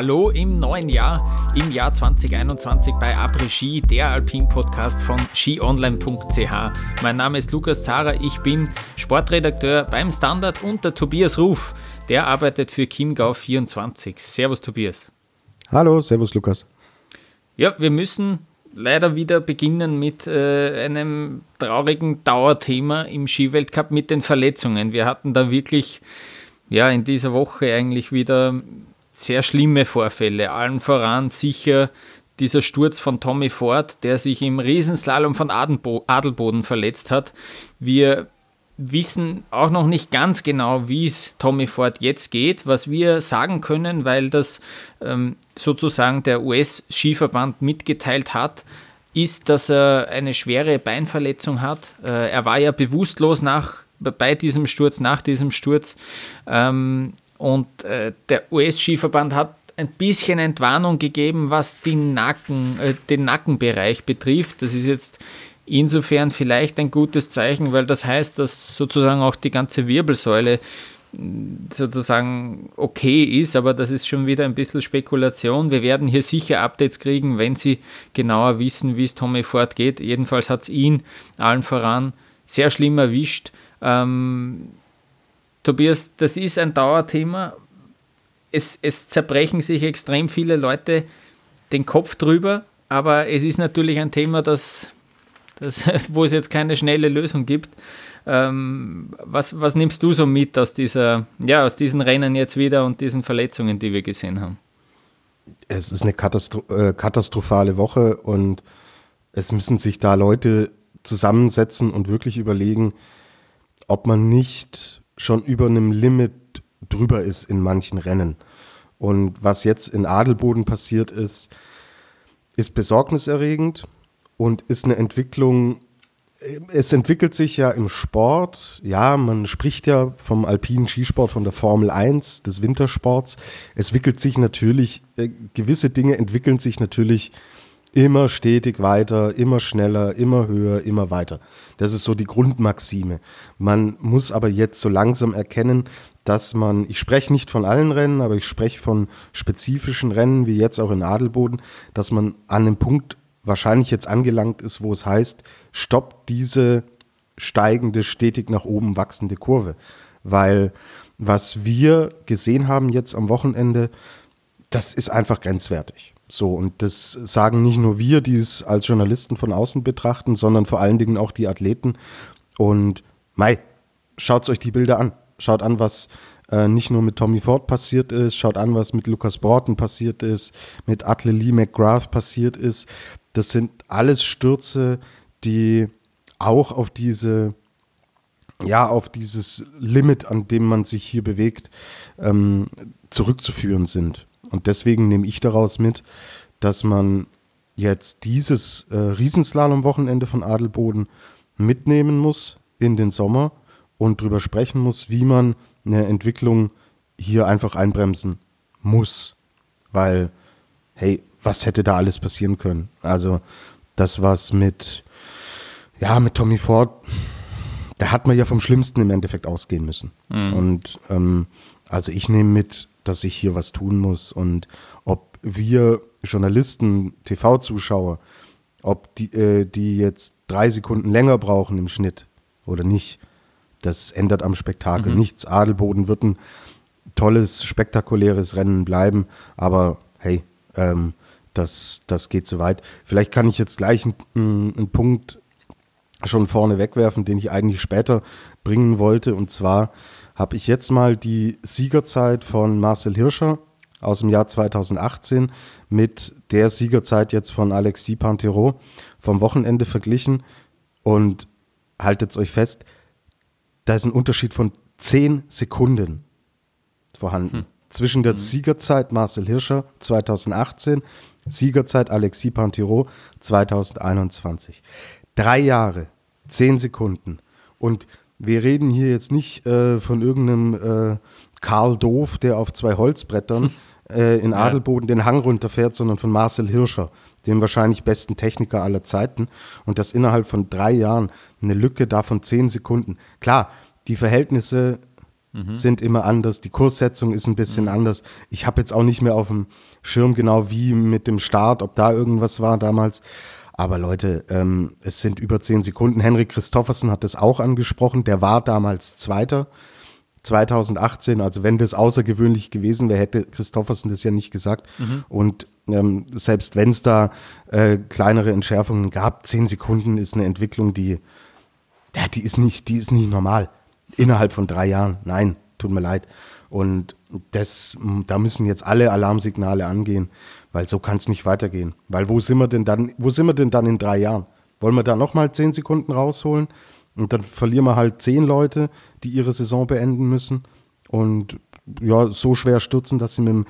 Hallo im neuen Jahr, im Jahr 2021 bei Après Ski, der Alpin-Podcast von skionline.ch. Mein Name ist Lukas Zara, ich bin Sportredakteur beim Standard und der Tobias Ruf, der arbeitet für Chiemgau24. Servus Tobias. Hallo, servus Lukas. Ja, wir müssen leider wieder beginnen mit äh, einem traurigen Dauerthema im Skiweltcup mit den Verletzungen. Wir hatten da wirklich ja in dieser Woche eigentlich wieder sehr schlimme Vorfälle. Allen voran sicher dieser Sturz von Tommy Ford, der sich im Riesenslalom von Adelboden verletzt hat. Wir wissen auch noch nicht ganz genau, wie es Tommy Ford jetzt geht. Was wir sagen können, weil das ähm, sozusagen der US-Skiverband mitgeteilt hat, ist, dass er eine schwere Beinverletzung hat. Äh, er war ja bewusstlos nach, bei diesem Sturz, nach diesem Sturz. Ähm, und äh, der US-Skiverband hat ein bisschen Entwarnung gegeben, was Nacken, äh, den Nackenbereich betrifft. Das ist jetzt insofern vielleicht ein gutes Zeichen, weil das heißt, dass sozusagen auch die ganze Wirbelsäule sozusagen okay ist, aber das ist schon wieder ein bisschen Spekulation. Wir werden hier sicher Updates kriegen, wenn Sie genauer wissen, wie es Tommy Ford geht. Jedenfalls hat es ihn allen voran sehr schlimm erwischt. Ähm, Tobias, das ist ein Dauerthema. Es, es zerbrechen sich extrem viele Leute den Kopf drüber, aber es ist natürlich ein Thema, das, das, wo es jetzt keine schnelle Lösung gibt. Ähm, was, was nimmst du so mit aus, dieser, ja, aus diesen Rennen jetzt wieder und diesen Verletzungen, die wir gesehen haben? Es ist eine Katastro äh, katastrophale Woche und es müssen sich da Leute zusammensetzen und wirklich überlegen, ob man nicht schon über einem Limit drüber ist in manchen Rennen. Und was jetzt in Adelboden passiert ist, ist besorgniserregend und ist eine Entwicklung, es entwickelt sich ja im Sport, ja, man spricht ja vom alpinen Skisport, von der Formel 1, des Wintersports. Es entwickelt sich natürlich, äh, gewisse Dinge entwickeln sich natürlich immer stetig weiter, immer schneller, immer höher, immer weiter. Das ist so die Grundmaxime. Man muss aber jetzt so langsam erkennen, dass man, ich spreche nicht von allen Rennen, aber ich spreche von spezifischen Rennen, wie jetzt auch in Adelboden, dass man an einem Punkt wahrscheinlich jetzt angelangt ist, wo es heißt, stoppt diese steigende, stetig nach oben wachsende Kurve. Weil was wir gesehen haben jetzt am Wochenende, das ist einfach grenzwertig. So, und das sagen nicht nur wir, die es als Journalisten von außen betrachten, sondern vor allen Dingen auch die Athleten. Und Mai, schaut euch die Bilder an. Schaut an, was äh, nicht nur mit Tommy Ford passiert ist, schaut an, was mit Lucas Broughton passiert ist, mit Atle Lee McGrath passiert ist. Das sind alles Stürze, die auch auf diese, ja, auf dieses Limit, an dem man sich hier bewegt, ähm, zurückzuführen sind. Und deswegen nehme ich daraus mit, dass man jetzt dieses äh, Riesenslalom-Wochenende von Adelboden mitnehmen muss in den Sommer und darüber sprechen muss, wie man eine Entwicklung hier einfach einbremsen muss. Weil, hey, was hätte da alles passieren können? Also, das, was mit, ja, mit Tommy Ford, da hat man ja vom Schlimmsten im Endeffekt ausgehen müssen. Mhm. Und ähm, also ich nehme mit, dass ich hier was tun muss und ob wir Journalisten, TV-Zuschauer, ob die, äh, die jetzt drei Sekunden länger brauchen im Schnitt oder nicht, das ändert am Spektakel mhm. nichts. Adelboden wird ein tolles, spektakuläres Rennen bleiben, aber hey, ähm, das, das geht zu weit. Vielleicht kann ich jetzt gleich einen, einen Punkt schon vorne wegwerfen, den ich eigentlich später bringen wollte, und zwar habe ich jetzt mal die Siegerzeit von Marcel Hirscher aus dem Jahr 2018 mit der Siegerzeit jetzt von Alexis Pantero vom Wochenende verglichen und haltet euch fest, da ist ein Unterschied von 10 Sekunden vorhanden. Hm. Zwischen der hm. Siegerzeit Marcel Hirscher 2018, Siegerzeit Alexis Pantero 2021. Drei Jahre, 10 Sekunden. Und wir reden hier jetzt nicht äh, von irgendeinem äh, Karl Doof, der auf zwei Holzbrettern äh, in Adelboden den Hang runterfährt, sondern von Marcel Hirscher, dem wahrscheinlich besten Techniker aller Zeiten. Und das innerhalb von drei Jahren eine Lücke da von zehn Sekunden. Klar, die Verhältnisse mhm. sind immer anders, die Kurssetzung ist ein bisschen mhm. anders. Ich habe jetzt auch nicht mehr auf dem Schirm genau wie mit dem Start, ob da irgendwas war damals. Aber Leute, ähm, es sind über zehn Sekunden. Henrik Christoffersen hat das auch angesprochen. Der war damals Zweiter 2018. Also wenn das außergewöhnlich gewesen wäre, hätte Christoffersen das ja nicht gesagt. Mhm. Und ähm, selbst wenn es da äh, kleinere Entschärfungen gab, zehn Sekunden ist eine Entwicklung, die, ja, die ist nicht, die ist nicht normal. Innerhalb von drei Jahren. Nein, tut mir leid. Und das, da müssen jetzt alle Alarmsignale angehen, weil so kann es nicht weitergehen. Weil wo sind wir denn dann, wo sind wir denn dann in drei Jahren? Wollen wir da nochmal zehn Sekunden rausholen? Und dann verlieren wir halt zehn Leute, die ihre Saison beenden müssen. Und ja, so schwer stürzen, dass sie mit dem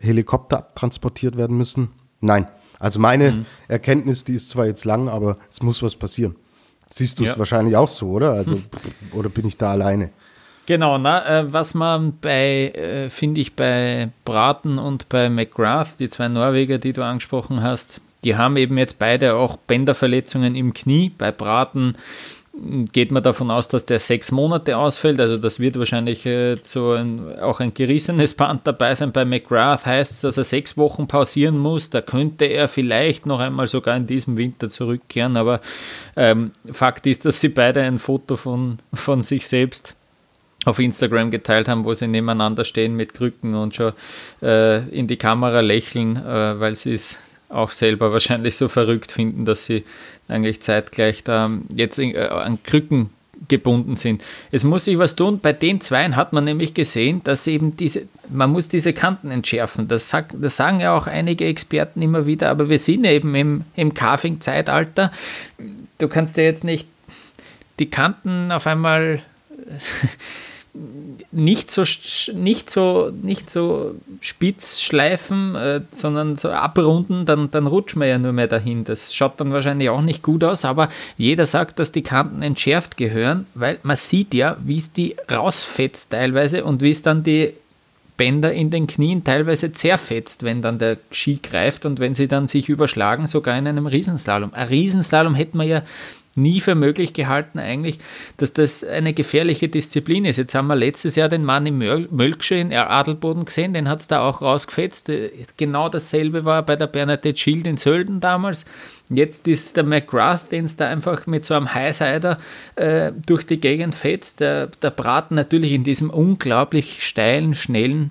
Helikopter transportiert werden müssen. Nein. Also meine mhm. Erkenntnis, die ist zwar jetzt lang, aber es muss was passieren. Siehst du es ja. wahrscheinlich auch so, oder? Also, oder bin ich da alleine? Genau, na, äh, was man bei, äh, finde ich, bei Braten und bei McGrath, die zwei Norweger, die du angesprochen hast, die haben eben jetzt beide auch Bänderverletzungen im Knie. Bei Braten geht man davon aus, dass der sechs Monate ausfällt. Also das wird wahrscheinlich äh, so ein, auch ein gerissenes Band dabei sein. Bei McGrath heißt es, dass er sechs Wochen pausieren muss. Da könnte er vielleicht noch einmal sogar in diesem Winter zurückkehren. Aber ähm, Fakt ist, dass sie beide ein Foto von, von sich selbst auf Instagram geteilt haben, wo sie nebeneinander stehen mit Krücken und schon äh, in die Kamera lächeln, äh, weil sie es auch selber wahrscheinlich so verrückt finden, dass sie eigentlich zeitgleich da jetzt in, äh, an Krücken gebunden sind. Es muss sich was tun. Bei den Zweien hat man nämlich gesehen, dass eben diese, man muss diese Kanten entschärfen. Das, sagt, das sagen ja auch einige Experten immer wieder, aber wir sind eben im, im Carving-Zeitalter. Du kannst ja jetzt nicht die Kanten auf einmal nicht so, nicht so, nicht so spitz schleifen, äh, sondern so abrunden, dann, dann rutschen wir ja nur mehr dahin. Das schaut dann wahrscheinlich auch nicht gut aus, aber jeder sagt, dass die Kanten entschärft gehören, weil man sieht ja, wie es die rausfetzt teilweise und wie es dann die Bänder in den Knien teilweise zerfetzt, wenn dann der Ski greift und wenn sie dann sich überschlagen, sogar in einem Riesenslalom. Ein Riesenslalom hätte man ja nie für möglich gehalten eigentlich, dass das eine gefährliche Disziplin ist. Jetzt haben wir letztes Jahr den Mann im Mölksche in Adelboden gesehen, den hat es da auch rausgefetzt. Äh, genau dasselbe war bei der Bernadette Schild in Sölden damals. Jetzt ist der McGrath, den es da einfach mit so einem Highsider äh, durch die Gegend fetzt. Der, der Braten natürlich in diesem unglaublich steilen, schnellen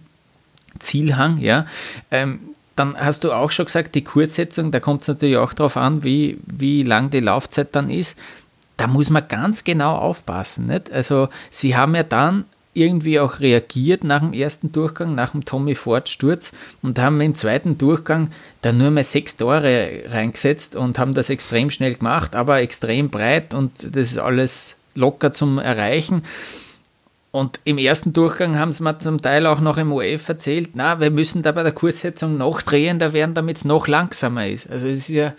Zielhang, ja. Ähm, dann hast du auch schon gesagt, die Kurzsetzung, da kommt es natürlich auch darauf an, wie, wie lang die Laufzeit dann ist. Da muss man ganz genau aufpassen. Nicht? Also sie haben ja dann irgendwie auch reagiert nach dem ersten Durchgang, nach dem Tommy Ford Sturz und haben im zweiten Durchgang dann nur mal sechs Tore reingesetzt und haben das extrem schnell gemacht, aber extrem breit und das ist alles locker zum Erreichen. Und im ersten Durchgang haben sie mir zum Teil auch noch im OF erzählt, na, wir müssen da bei der Kurssetzung noch drehender werden, damit es noch langsamer ist. Also es ist ja,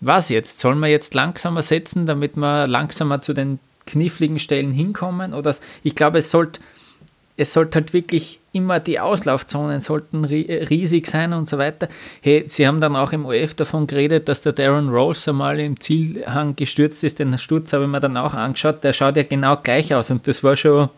was jetzt? Sollen wir jetzt langsamer setzen, damit wir langsamer zu den kniffligen Stellen hinkommen? Oder ich glaube, es sollte es sollte halt wirklich immer die Auslaufzonen sollten riesig sein und so weiter. Hey, sie haben dann auch im OF davon geredet, dass der Darren Rolls einmal im Zielhang gestürzt ist. Den Sturz habe ich mir dann auch angeschaut. Der schaut ja genau gleich aus und das war schon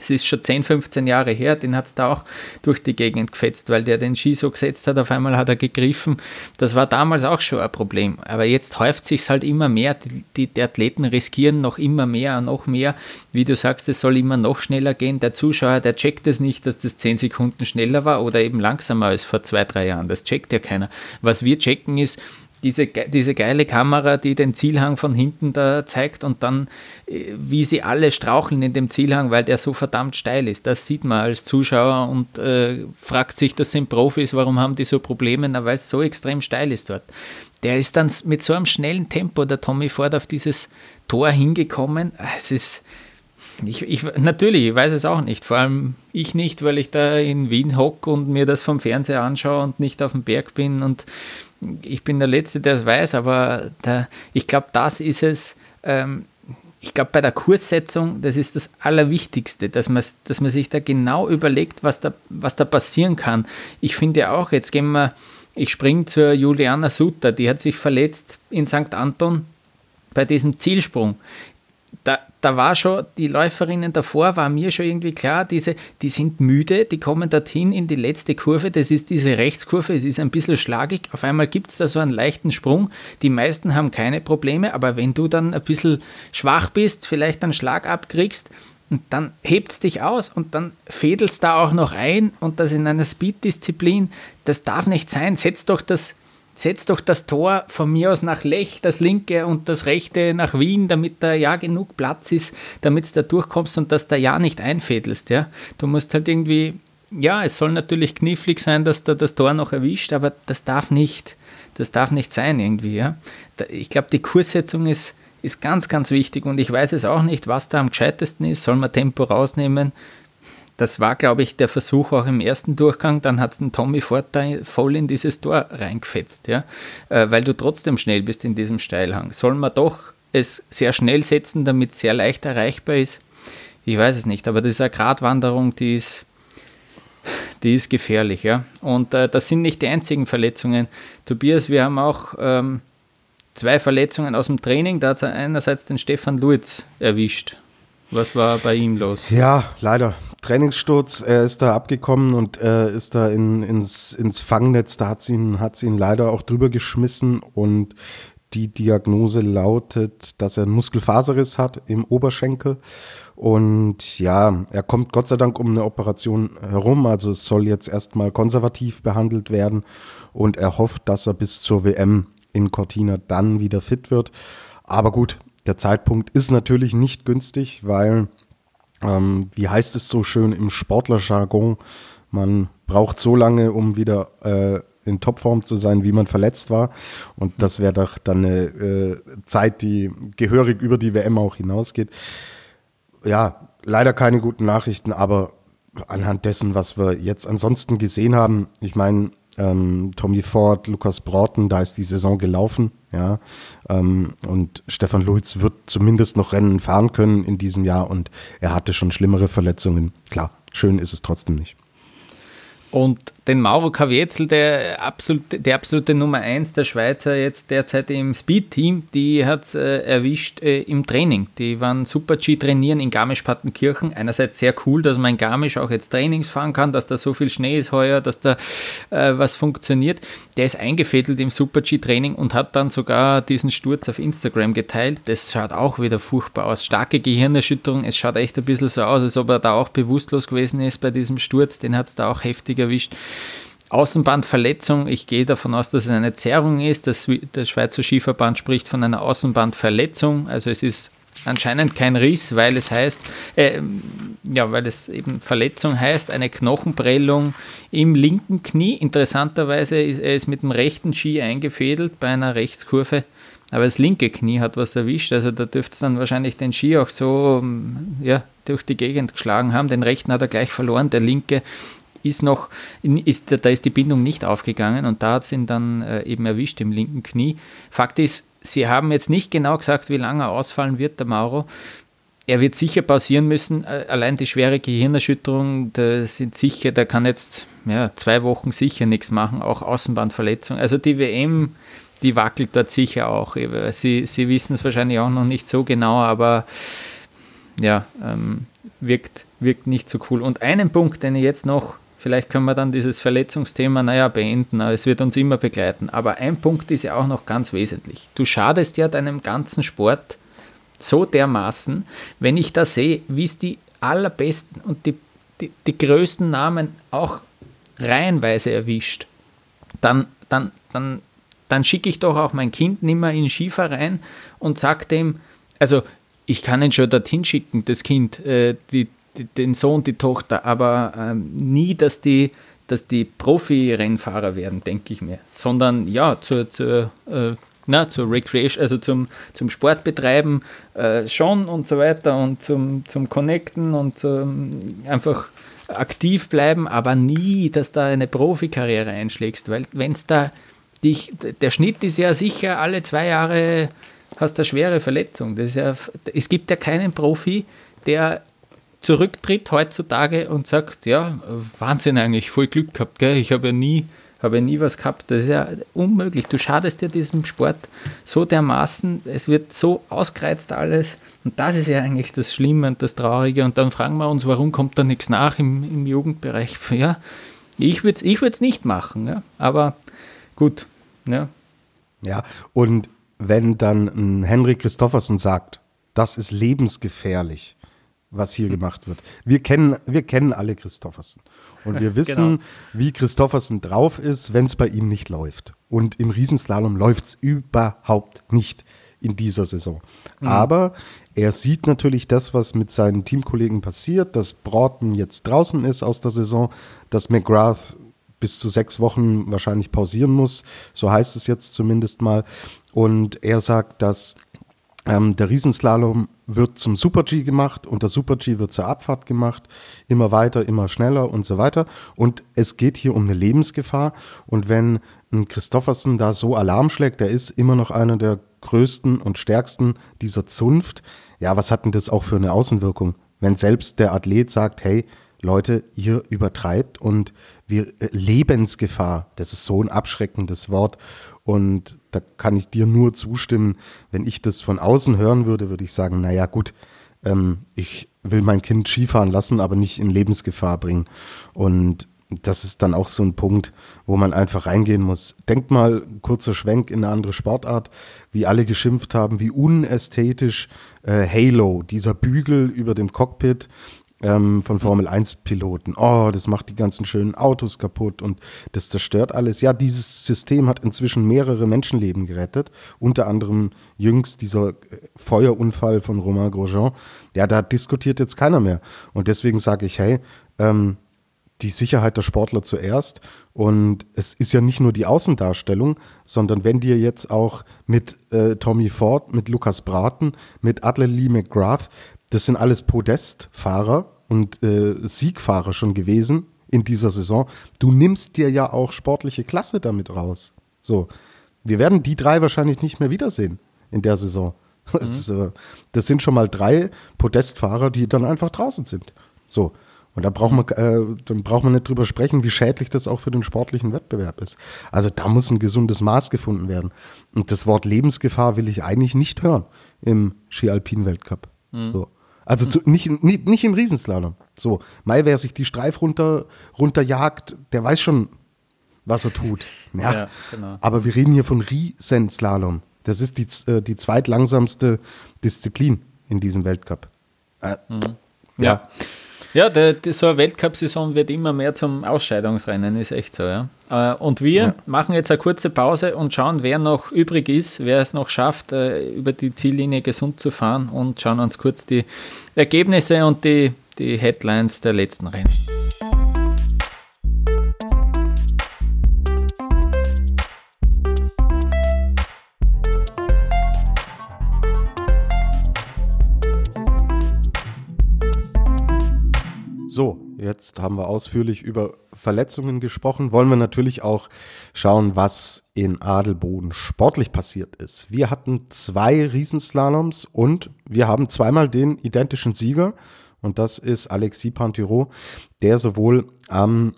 es ist schon 10, 15 Jahre her, den hat es da auch durch die Gegend gefetzt, weil der den Ski so gesetzt hat, auf einmal hat er gegriffen. Das war damals auch schon ein Problem. Aber jetzt häuft sich halt immer mehr. Die, die, die, Athleten riskieren noch immer mehr, noch mehr. Wie du sagst, es soll immer noch schneller gehen. Der Zuschauer, der checkt es nicht, dass das 10 Sekunden schneller war oder eben langsamer als vor zwei, drei Jahren. Das checkt ja keiner. Was wir checken ist, diese, diese geile Kamera, die den Zielhang von hinten da zeigt und dann, äh, wie sie alle straucheln in dem Zielhang, weil der so verdammt steil ist. Das sieht man als Zuschauer und äh, fragt sich, das sind Profis, warum haben die so Probleme? Na, weil es so extrem steil ist dort. Der ist dann mit so einem schnellen Tempo, der Tommy Ford, auf dieses Tor hingekommen. Es ist, ich, ich, natürlich, ich weiß es auch nicht. Vor allem ich nicht, weil ich da in Wien hocke und mir das vom Fernseher anschaue und nicht auf dem Berg bin und ich bin der Letzte, der es weiß, aber der, ich glaube, das ist es. Ähm, ich glaube, bei der Kurssetzung, das ist das Allerwichtigste, dass man, dass man sich da genau überlegt, was da, was da passieren kann. Ich finde auch, jetzt gehen wir, ich springe zur Juliana Sutter, die hat sich verletzt in St. Anton bei diesem Zielsprung. Da, da war schon, die Läuferinnen davor war mir schon irgendwie klar, diese, die sind müde, die kommen dorthin in die letzte Kurve, das ist diese Rechtskurve, es ist ein bisschen schlagig, auf einmal gibt es da so einen leichten Sprung, die meisten haben keine Probleme, aber wenn du dann ein bisschen schwach bist, vielleicht einen Schlag abkriegst, und dann hebt es dich aus und dann fädelst da auch noch ein und das in einer Speed-Disziplin, das darf nicht sein. Setz doch das setz doch das Tor von mir aus nach Lech, das linke und das rechte nach Wien, damit da ja genug Platz ist, damit du da durchkommst und dass da ja nicht einfädelst. Ja? Du musst halt irgendwie, ja, es soll natürlich knifflig sein, dass da das Tor noch erwischt, aber das darf nicht, das darf nicht sein irgendwie. Ja? Ich glaube, die Kurssetzung ist, ist ganz, ganz wichtig und ich weiß es auch nicht, was da am gescheitesten ist. Soll man Tempo rausnehmen? Das war, glaube ich, der Versuch auch im ersten Durchgang. Dann hat es den Tommy Ford voll in dieses Tor reingefetzt, ja? Äh, weil du trotzdem schnell bist in diesem Steilhang. Soll man doch es sehr schnell setzen, damit es sehr leicht erreichbar ist? Ich weiß es nicht, aber das ist eine Gratwanderung, die ist, die ist gefährlich. Ja? Und äh, das sind nicht die einzigen Verletzungen. Tobias, wir haben auch ähm, zwei Verletzungen aus dem Training. Da hat einerseits den Stefan Luiz erwischt. Was war bei ihm los? Ja, leider. Trainingssturz, er ist da abgekommen und äh, ist da in, ins, ins Fangnetz, da hat sie ihn, hat's ihn leider auch drüber geschmissen und die Diagnose lautet, dass er einen Muskelfaserriss hat im Oberschenkel. Und ja, er kommt Gott sei Dank um eine Operation herum. Also es soll jetzt erstmal konservativ behandelt werden. Und er hofft, dass er bis zur WM in Cortina dann wieder fit wird. Aber gut, der Zeitpunkt ist natürlich nicht günstig, weil ähm, wie heißt es so schön im Sportlerjargon, man braucht so lange, um wieder äh, in Topform zu sein, wie man verletzt war. Und das wäre doch dann eine äh, Zeit, die gehörig über die WM auch hinausgeht. Ja, leider keine guten Nachrichten, aber anhand dessen, was wir jetzt ansonsten gesehen haben, ich meine, ähm, Tommy Ford, Lukas Broughton, da ist die Saison gelaufen, ja. Ähm, und Stefan Luiz wird zumindest noch Rennen fahren können in diesem Jahr und er hatte schon schlimmere Verletzungen. Klar, schön ist es trotzdem nicht. Und den Mauro Kavietzel, der, absolut, der absolute Nummer 1 der Schweizer jetzt derzeit im Speed-Team, die hat es äh, erwischt äh, im Training. Die waren Super-G trainieren in Garmisch-Partenkirchen. Einerseits sehr cool, dass man in Garmisch auch jetzt Trainings fahren kann, dass da so viel Schnee ist heuer, dass da äh, was funktioniert. Der ist eingefädelt im Super-G-Training und hat dann sogar diesen Sturz auf Instagram geteilt. Das schaut auch wieder furchtbar aus. Starke Gehirnerschütterung. Es schaut echt ein bisschen so aus, als ob er da auch bewusstlos gewesen ist bei diesem Sturz. Den hat es da auch heftig erwischt. Außenbandverletzung, ich gehe davon aus, dass es eine Zerrung ist. Das, der Schweizer Skiverband spricht von einer Außenbandverletzung. Also es ist anscheinend kein Riss, weil es heißt, äh, ja, weil es eben Verletzung heißt, eine Knochenprellung im linken Knie. Interessanterweise ist er ist mit dem rechten Ski eingefädelt bei einer Rechtskurve, aber das linke Knie hat was erwischt. Also da dürfte es dann wahrscheinlich den Ski auch so ja, durch die Gegend geschlagen haben. Den rechten hat er gleich verloren, der linke ist noch, ist, da ist die Bindung nicht aufgegangen und da hat es ihn dann äh, eben erwischt im linken Knie. Fakt ist, sie haben jetzt nicht genau gesagt, wie lange er ausfallen wird, der Mauro. Er wird sicher pausieren müssen. Äh, allein die schwere Gehirnerschütterung, da sind sicher, da kann jetzt ja, zwei Wochen sicher nichts machen, auch Außenbandverletzung. Also die WM, die wackelt dort sicher auch. Sie, sie wissen es wahrscheinlich auch noch nicht so genau, aber ja, ähm, wirkt, wirkt nicht so cool. Und einen Punkt, den ich jetzt noch Vielleicht können wir dann dieses Verletzungsthema, naja, beenden, es wird uns immer begleiten. Aber ein Punkt ist ja auch noch ganz wesentlich. Du schadest ja deinem ganzen Sport so dermaßen, wenn ich da sehe, wie es die allerbesten und die, die, die größten Namen auch reihenweise erwischt, dann, dann, dann, dann schicke ich doch auch mein Kind nimmer in den Skiverein und sage dem, also ich kann ihn schon dorthin schicken, das Kind, äh, die, den Sohn, die Tochter, aber ähm, nie, dass die, dass die Profi-Rennfahrer werden, denke ich mir, sondern ja, zur, zur, äh, na, zur Recreation, also zum, zum Sportbetreiben äh, schon und so weiter und zum, zum Connecten und zum einfach aktiv bleiben, aber nie, dass da eine Profikarriere einschlägst, weil wenn es da dich, der Schnitt ist ja sicher alle zwei Jahre hast du eine schwere Verletzung. Das ist ja, es gibt ja keinen Profi, der zurücktritt heutzutage und sagt, ja, Wahnsinn eigentlich, voll Glück gehabt, gell? ich habe ja nie ich nie was gehabt. Das ist ja unmöglich. Du schadest dir diesem Sport so dermaßen, es wird so ausgereizt alles. Und das ist ja eigentlich das Schlimme und das Traurige. Und dann fragen wir uns, warum kommt da nichts nach im, im Jugendbereich? Ja, ich würde es ich nicht machen, ja? aber gut. Ja. ja, und wenn dann Henry Christoffersen sagt, das ist lebensgefährlich, was hier gemacht wird. Wir kennen, wir kennen alle Christoffersen. Und wir wissen, genau. wie Christoffersen drauf ist, wenn es bei ihm nicht läuft. Und im Riesenslalom läuft es überhaupt nicht in dieser Saison. Mhm. Aber er sieht natürlich das, was mit seinen Teamkollegen passiert, dass Broughton jetzt draußen ist aus der Saison, dass McGrath bis zu sechs Wochen wahrscheinlich pausieren muss. So heißt es jetzt zumindest mal. Und er sagt, dass ähm, der Riesenslalom wird zum Super-G gemacht und der Super-G wird zur Abfahrt gemacht. Immer weiter, immer schneller und so weiter. Und es geht hier um eine Lebensgefahr. Und wenn ein Christoffersen da so Alarm schlägt, der ist immer noch einer der größten und stärksten dieser Zunft. Ja, was hat denn das auch für eine Außenwirkung? Wenn selbst der Athlet sagt, hey, Leute, ihr übertreibt und wir äh, Lebensgefahr, das ist so ein abschreckendes Wort und da kann ich dir nur zustimmen. Wenn ich das von außen hören würde, würde ich sagen, naja gut, ähm, ich will mein Kind Skifahren lassen, aber nicht in Lebensgefahr bringen. Und das ist dann auch so ein Punkt, wo man einfach reingehen muss. Denkt mal, kurzer Schwenk in eine andere Sportart, wie alle geschimpft haben, wie unästhetisch äh, Halo, dieser Bügel über dem Cockpit, ähm, von Formel 1 Piloten. Oh, das macht die ganzen schönen Autos kaputt und das zerstört alles. Ja, dieses System hat inzwischen mehrere Menschenleben gerettet, unter anderem jüngst dieser äh, Feuerunfall von Romain Grosjean. Ja, da diskutiert jetzt keiner mehr. Und deswegen sage ich, hey, ähm, die Sicherheit der Sportler zuerst. Und es ist ja nicht nur die Außendarstellung, sondern wenn dir jetzt auch mit äh, Tommy Ford, mit Lukas Braten, mit Adler Lee McGrath das sind alles Podestfahrer und äh, Siegfahrer schon gewesen in dieser Saison. Du nimmst dir ja auch sportliche Klasse damit raus. So, wir werden die drei wahrscheinlich nicht mehr wiedersehen in der Saison. Mhm. Das, äh, das, sind schon mal drei Podestfahrer, die dann einfach draußen sind. So. Und da braucht man, äh, dann braucht man nicht drüber sprechen, wie schädlich das auch für den sportlichen Wettbewerb ist. Also da muss ein gesundes Maß gefunden werden. Und das Wort Lebensgefahr will ich eigentlich nicht hören im Ski-Alpin-Weltcup. Mhm. So. Also zu, nicht, nicht, nicht im Riesenslalom. So, Mai, wer sich die Streif runter, runterjagt, der weiß schon, was er tut. Ja, ja genau. Aber wir reden hier von Riesenslalom. Das ist die, äh, die zweitlangsamste Disziplin in diesem Weltcup. Äh, mhm. ja. ja. Ja, der, der, so eine Weltcup-Saison wird immer mehr zum Ausscheidungsrennen, ist echt so, ja. Äh, und wir ja. machen jetzt eine kurze Pause und schauen, wer noch übrig ist, wer es noch schafft, äh, über die Ziellinie gesund zu fahren und schauen uns kurz die Ergebnisse und die, die Headlines der letzten Rennen. So, jetzt haben wir ausführlich über Verletzungen gesprochen. Wollen wir natürlich auch schauen, was in Adelboden sportlich passiert ist. Wir hatten zwei Riesenslaloms und wir haben zweimal den identischen Sieger. Und das ist Alexis Pantiro, der sowohl am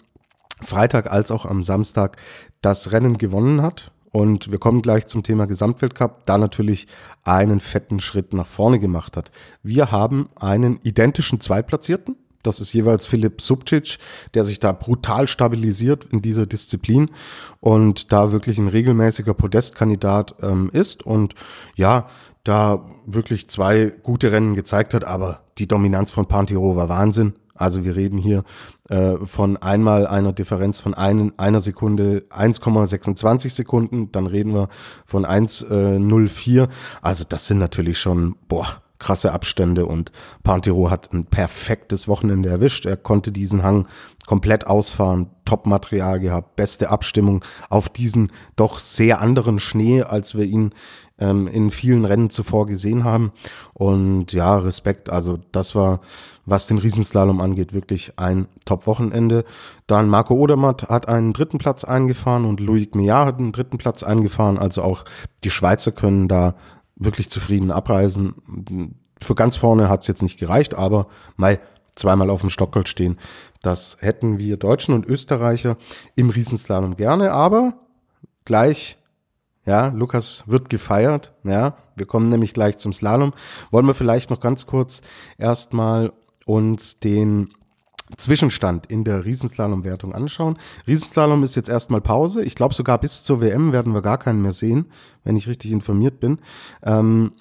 Freitag als auch am Samstag das Rennen gewonnen hat. Und wir kommen gleich zum Thema Gesamtweltcup, da natürlich einen fetten Schritt nach vorne gemacht hat. Wir haben einen identischen Zweitplatzierten, das ist jeweils Philipp Subcic, der sich da brutal stabilisiert in dieser Disziplin und da wirklich ein regelmäßiger Podestkandidat ähm, ist und ja, da wirklich zwei gute Rennen gezeigt hat, aber die Dominanz von Pantiro war Wahnsinn. Also wir reden hier äh, von einmal einer Differenz von ein, einer Sekunde 1,26 Sekunden, dann reden wir von 1,04. Äh, also das sind natürlich schon, boah, krasse Abstände und Pantero hat ein perfektes Wochenende erwischt. Er konnte diesen Hang komplett ausfahren, Top-Material gehabt, beste Abstimmung auf diesen doch sehr anderen Schnee, als wir ihn ähm, in vielen Rennen zuvor gesehen haben. Und ja, Respekt, also das war, was den Riesenslalom angeht, wirklich ein Top-Wochenende. Dann Marco Odermatt hat einen dritten Platz eingefahren und Loic Meillard hat einen dritten Platz eingefahren. Also auch die Schweizer können da wirklich zufrieden abreisen. Für ganz vorne hat es jetzt nicht gereicht, aber mal zweimal auf dem Stockholz stehen. Das hätten wir Deutschen und Österreicher im Riesenslalom gerne, aber gleich, ja, Lukas wird gefeiert, ja, wir kommen nämlich gleich zum Slalom. Wollen wir vielleicht noch ganz kurz erstmal uns den Zwischenstand in der Riesenslalom-Wertung anschauen. Riesenslalom ist jetzt erstmal Pause. Ich glaube sogar bis zur WM werden wir gar keinen mehr sehen, wenn ich richtig informiert bin. Ähm,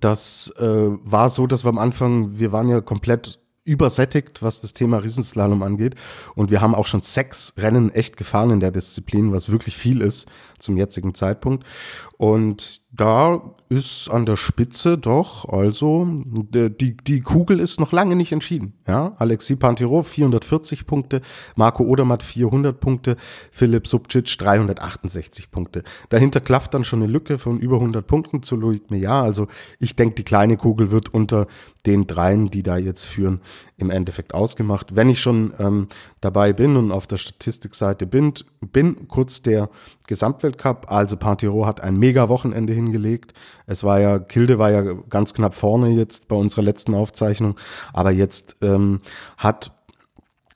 das äh, war so, dass wir am Anfang, wir waren ja komplett übersättigt, was das Thema Riesenslalom angeht. Und wir haben auch schon sechs Rennen echt gefahren in der Disziplin, was wirklich viel ist zum jetzigen Zeitpunkt. Und da ist an der Spitze doch, also die, die Kugel ist noch lange nicht entschieden. Ja, Alexei Pantirov 440 Punkte, Marco Odermatt 400 Punkte, Philipp Subcic 368 Punkte. Dahinter klafft dann schon eine Lücke von über 100 Punkten zu Loic Meillard. Also ich denke, die kleine Kugel wird unter den dreien, die da jetzt führen, im Endeffekt ausgemacht. Wenn ich schon ähm, dabei bin und auf der Statistikseite bin, bin kurz der Gesamtweltcup. Also Partiro hat ein mega Wochenende hingelegt. Es war ja, Kilde war ja ganz knapp vorne jetzt bei unserer letzten Aufzeichnung. Aber jetzt ähm, hat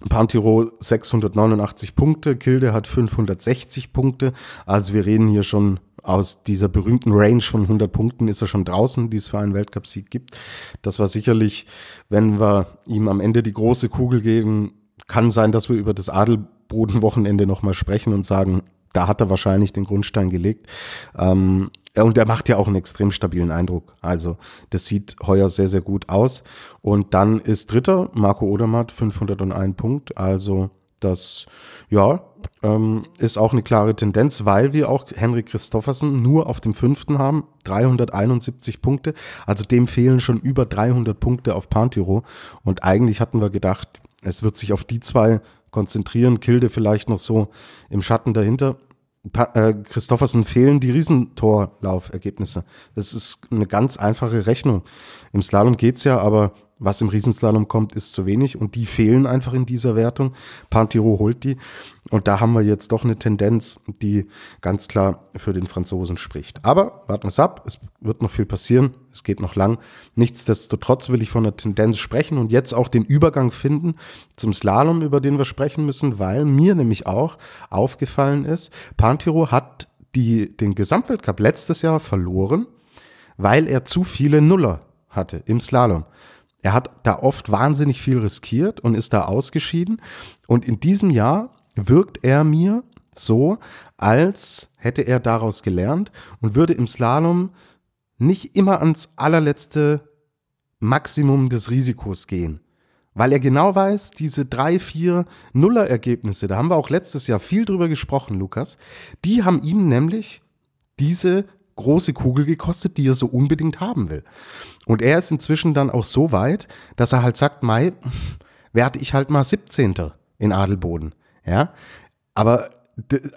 Pantiro 689 Punkte, Kilde hat 560 Punkte. Also wir reden hier schon aus dieser berühmten Range von 100 Punkten ist er schon draußen, die es für einen Weltcupsieg gibt. Das war sicherlich, wenn wir ihm am Ende die große Kugel geben, kann sein, dass wir über das Adelbodenwochenende nochmal sprechen und sagen, da hat er wahrscheinlich den Grundstein gelegt. Ähm, und er macht ja auch einen extrem stabilen Eindruck. Also das sieht heuer sehr, sehr gut aus. Und dann ist Dritter Marco Odermatt, 501 Punkt. Also das, ja, ähm, ist auch eine klare Tendenz, weil wir auch Henrik Christoffersen nur auf dem fünften haben, 371 Punkte. Also dem fehlen schon über 300 Punkte auf Pantiro. Und eigentlich hatten wir gedacht, es wird sich auf die zwei konzentrieren, Kilde vielleicht noch so im Schatten dahinter. Pa äh, Christoffersen fehlen die Riesentorlaufergebnisse. Das ist eine ganz einfache Rechnung. Im Slalom geht's ja, aber was im Riesenslalom kommt, ist zu wenig und die fehlen einfach in dieser Wertung. Pantiro holt die und da haben wir jetzt doch eine Tendenz, die ganz klar für den Franzosen spricht. Aber warten wir es ab, es wird noch viel passieren, es geht noch lang. Nichtsdestotrotz will ich von der Tendenz sprechen und jetzt auch den Übergang finden zum Slalom, über den wir sprechen müssen, weil mir nämlich auch aufgefallen ist, Pantiro hat die, den Gesamtweltcup letztes Jahr verloren, weil er zu viele Nuller hatte im Slalom. Er hat da oft wahnsinnig viel riskiert und ist da ausgeschieden. Und in diesem Jahr wirkt er mir so, als hätte er daraus gelernt und würde im Slalom nicht immer ans allerletzte Maximum des Risikos gehen. Weil er genau weiß, diese drei, vier Nuller-Ergebnisse, da haben wir auch letztes Jahr viel drüber gesprochen, Lukas, die haben ihm nämlich diese große Kugel gekostet, die er so unbedingt haben will. Und er ist inzwischen dann auch so weit, dass er halt sagt, Mai, werde ich halt mal 17. in Adelboden. Ja, aber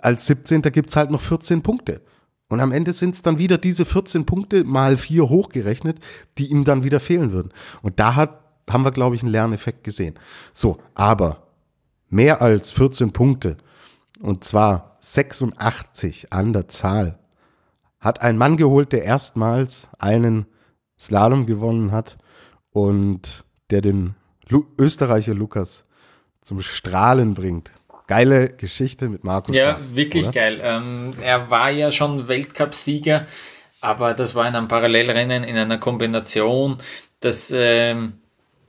als 17. gibt's halt noch 14 Punkte. Und am Ende sind es dann wieder diese 14 Punkte mal vier hochgerechnet, die ihm dann wieder fehlen würden. Und da hat, haben wir, glaube ich, einen Lerneffekt gesehen. So, aber mehr als 14 Punkte, und zwar 86 an der Zahl, hat ein Mann geholt, der erstmals einen Slalom gewonnen hat und der den Lu Österreicher Lukas zum Strahlen bringt. Geile Geschichte mit Markus. Ja, Schwarz, wirklich oder? geil. Ähm, er war ja schon Weltcupsieger, aber das war in einem Parallelrennen, in einer Kombination. Das, ähm,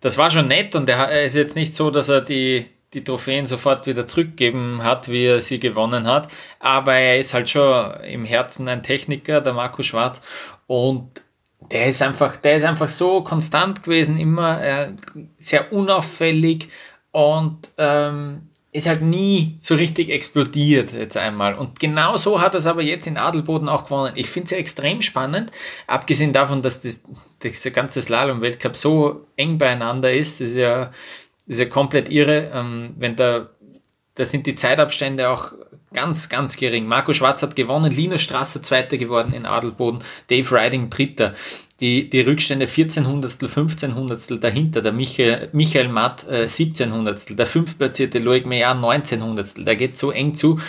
das war schon nett und er ist jetzt nicht so, dass er die die Trophäen sofort wieder zurückgeben hat, wie er sie gewonnen hat. Aber er ist halt schon im Herzen ein Techniker, der Marco Schwarz. Und der ist einfach, der ist einfach so konstant gewesen, immer äh, sehr unauffällig und ähm, ist halt nie so richtig explodiert jetzt einmal. Und genau so hat er es aber jetzt in Adelboden auch gewonnen. Ich finde es ja extrem spannend, abgesehen davon, dass das, dieser ganze Slalom-Weltcup so eng beieinander ist. Das ist ja ist ja komplett irre. Ähm, wenn da, da sind die Zeitabstände auch ganz, ganz gering. Marco Schwarz hat gewonnen, Linus Strasser Zweiter geworden in Adelboden, Dave Riding Dritter. Die, die Rückstände 1400, 1500 dahinter, der Michael, Michael Matt äh, 1700, der fünftplatzierte Loic Meyer 1900. Da geht so eng zu.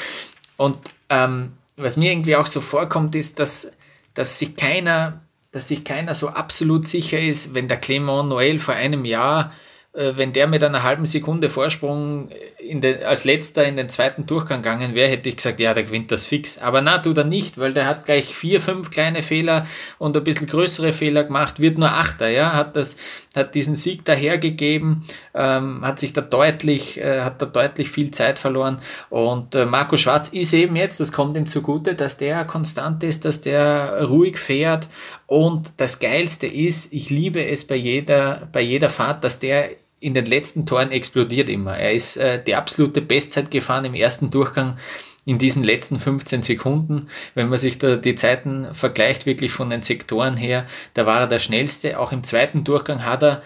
Und ähm, was mir irgendwie auch so vorkommt, ist, dass, dass sich keiner, dass sich keiner so absolut sicher ist, wenn der Clement Noël vor einem Jahr wenn der mit einer halben Sekunde Vorsprung in den, als letzter in den zweiten Durchgang gegangen wäre, hätte ich gesagt, ja, der gewinnt das fix. Aber na, tut er nicht, weil der hat gleich vier, fünf kleine Fehler und ein bisschen größere Fehler gemacht, wird nur Achter, ja, hat das, hat diesen Sieg dahergegeben, ähm, hat sich da deutlich, äh, hat da deutlich viel Zeit verloren und äh, Marco Schwarz ist eben jetzt, das kommt ihm zugute, dass der konstant ist, dass der ruhig fährt und das Geilste ist, ich liebe es bei jeder, bei jeder Fahrt, dass der in den letzten Toren explodiert immer. Er ist äh, die absolute Bestzeit gefahren im ersten Durchgang in diesen letzten 15 Sekunden. Wenn man sich da die Zeiten vergleicht, wirklich von den Sektoren her, da war er der schnellste. Auch im zweiten Durchgang hat er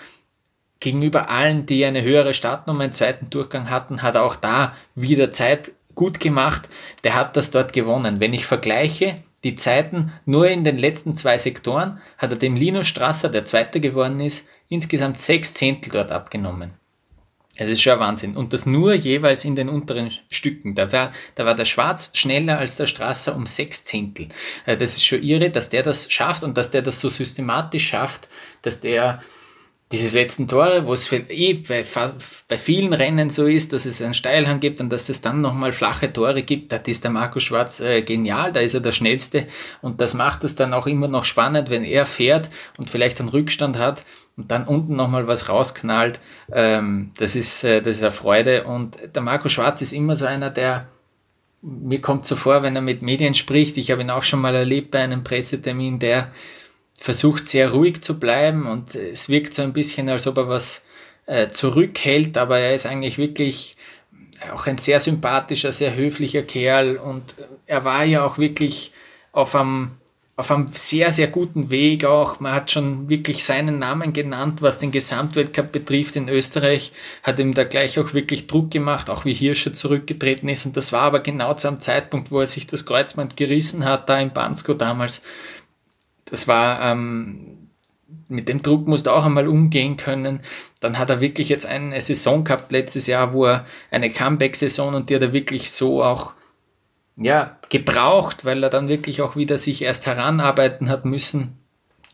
gegenüber allen, die eine höhere Startnummer im zweiten Durchgang hatten, hat er auch da wieder Zeit gut gemacht. Der hat das dort gewonnen. Wenn ich vergleiche, die Zeiten nur in den letzten zwei Sektoren hat er dem Linus Strasser, der Zweiter geworden ist, insgesamt sechs Zehntel dort abgenommen. Es ist schon Wahnsinn. Und das nur jeweils in den unteren Stücken. Da war, da war der Schwarz schneller als der Strasser um sechs Zehntel. Äh, das ist schon irre, dass der das schafft und dass der das so systematisch schafft, dass der diese letzten Tore, wo es eh bei, bei, vielen Rennen so ist, dass es einen Steilhang gibt und dass es dann nochmal flache Tore gibt, da ist der Markus Schwarz äh, genial, da ist er der Schnellste. Und das macht es dann auch immer noch spannend, wenn er fährt und vielleicht einen Rückstand hat und dann unten nochmal was rausknallt. Ähm, das, ist, äh, das ist eine Freude. Und der Markus Schwarz ist immer so einer, der mir kommt so vor, wenn er mit Medien spricht, ich habe ihn auch schon mal erlebt bei einem Pressetermin, der versucht sehr ruhig zu bleiben und es wirkt so ein bisschen, als ob er was äh, zurückhält, aber er ist eigentlich wirklich auch ein sehr sympathischer, sehr höflicher Kerl und er war ja auch wirklich auf einem, auf einem sehr, sehr guten Weg auch. Man hat schon wirklich seinen Namen genannt, was den Gesamtweltcup betrifft in Österreich, hat ihm da gleich auch wirklich Druck gemacht, auch wie Hirscher zurückgetreten ist und das war aber genau zu einem Zeitpunkt, wo er sich das Kreuzband gerissen hat, da in Bansko damals das war, ähm, mit dem Druck musste er auch einmal umgehen können. Dann hat er wirklich jetzt eine Saison gehabt letztes Jahr, wo er eine Comeback-Saison und die hat er wirklich so auch ja, gebraucht, weil er dann wirklich auch wieder sich erst heranarbeiten hat müssen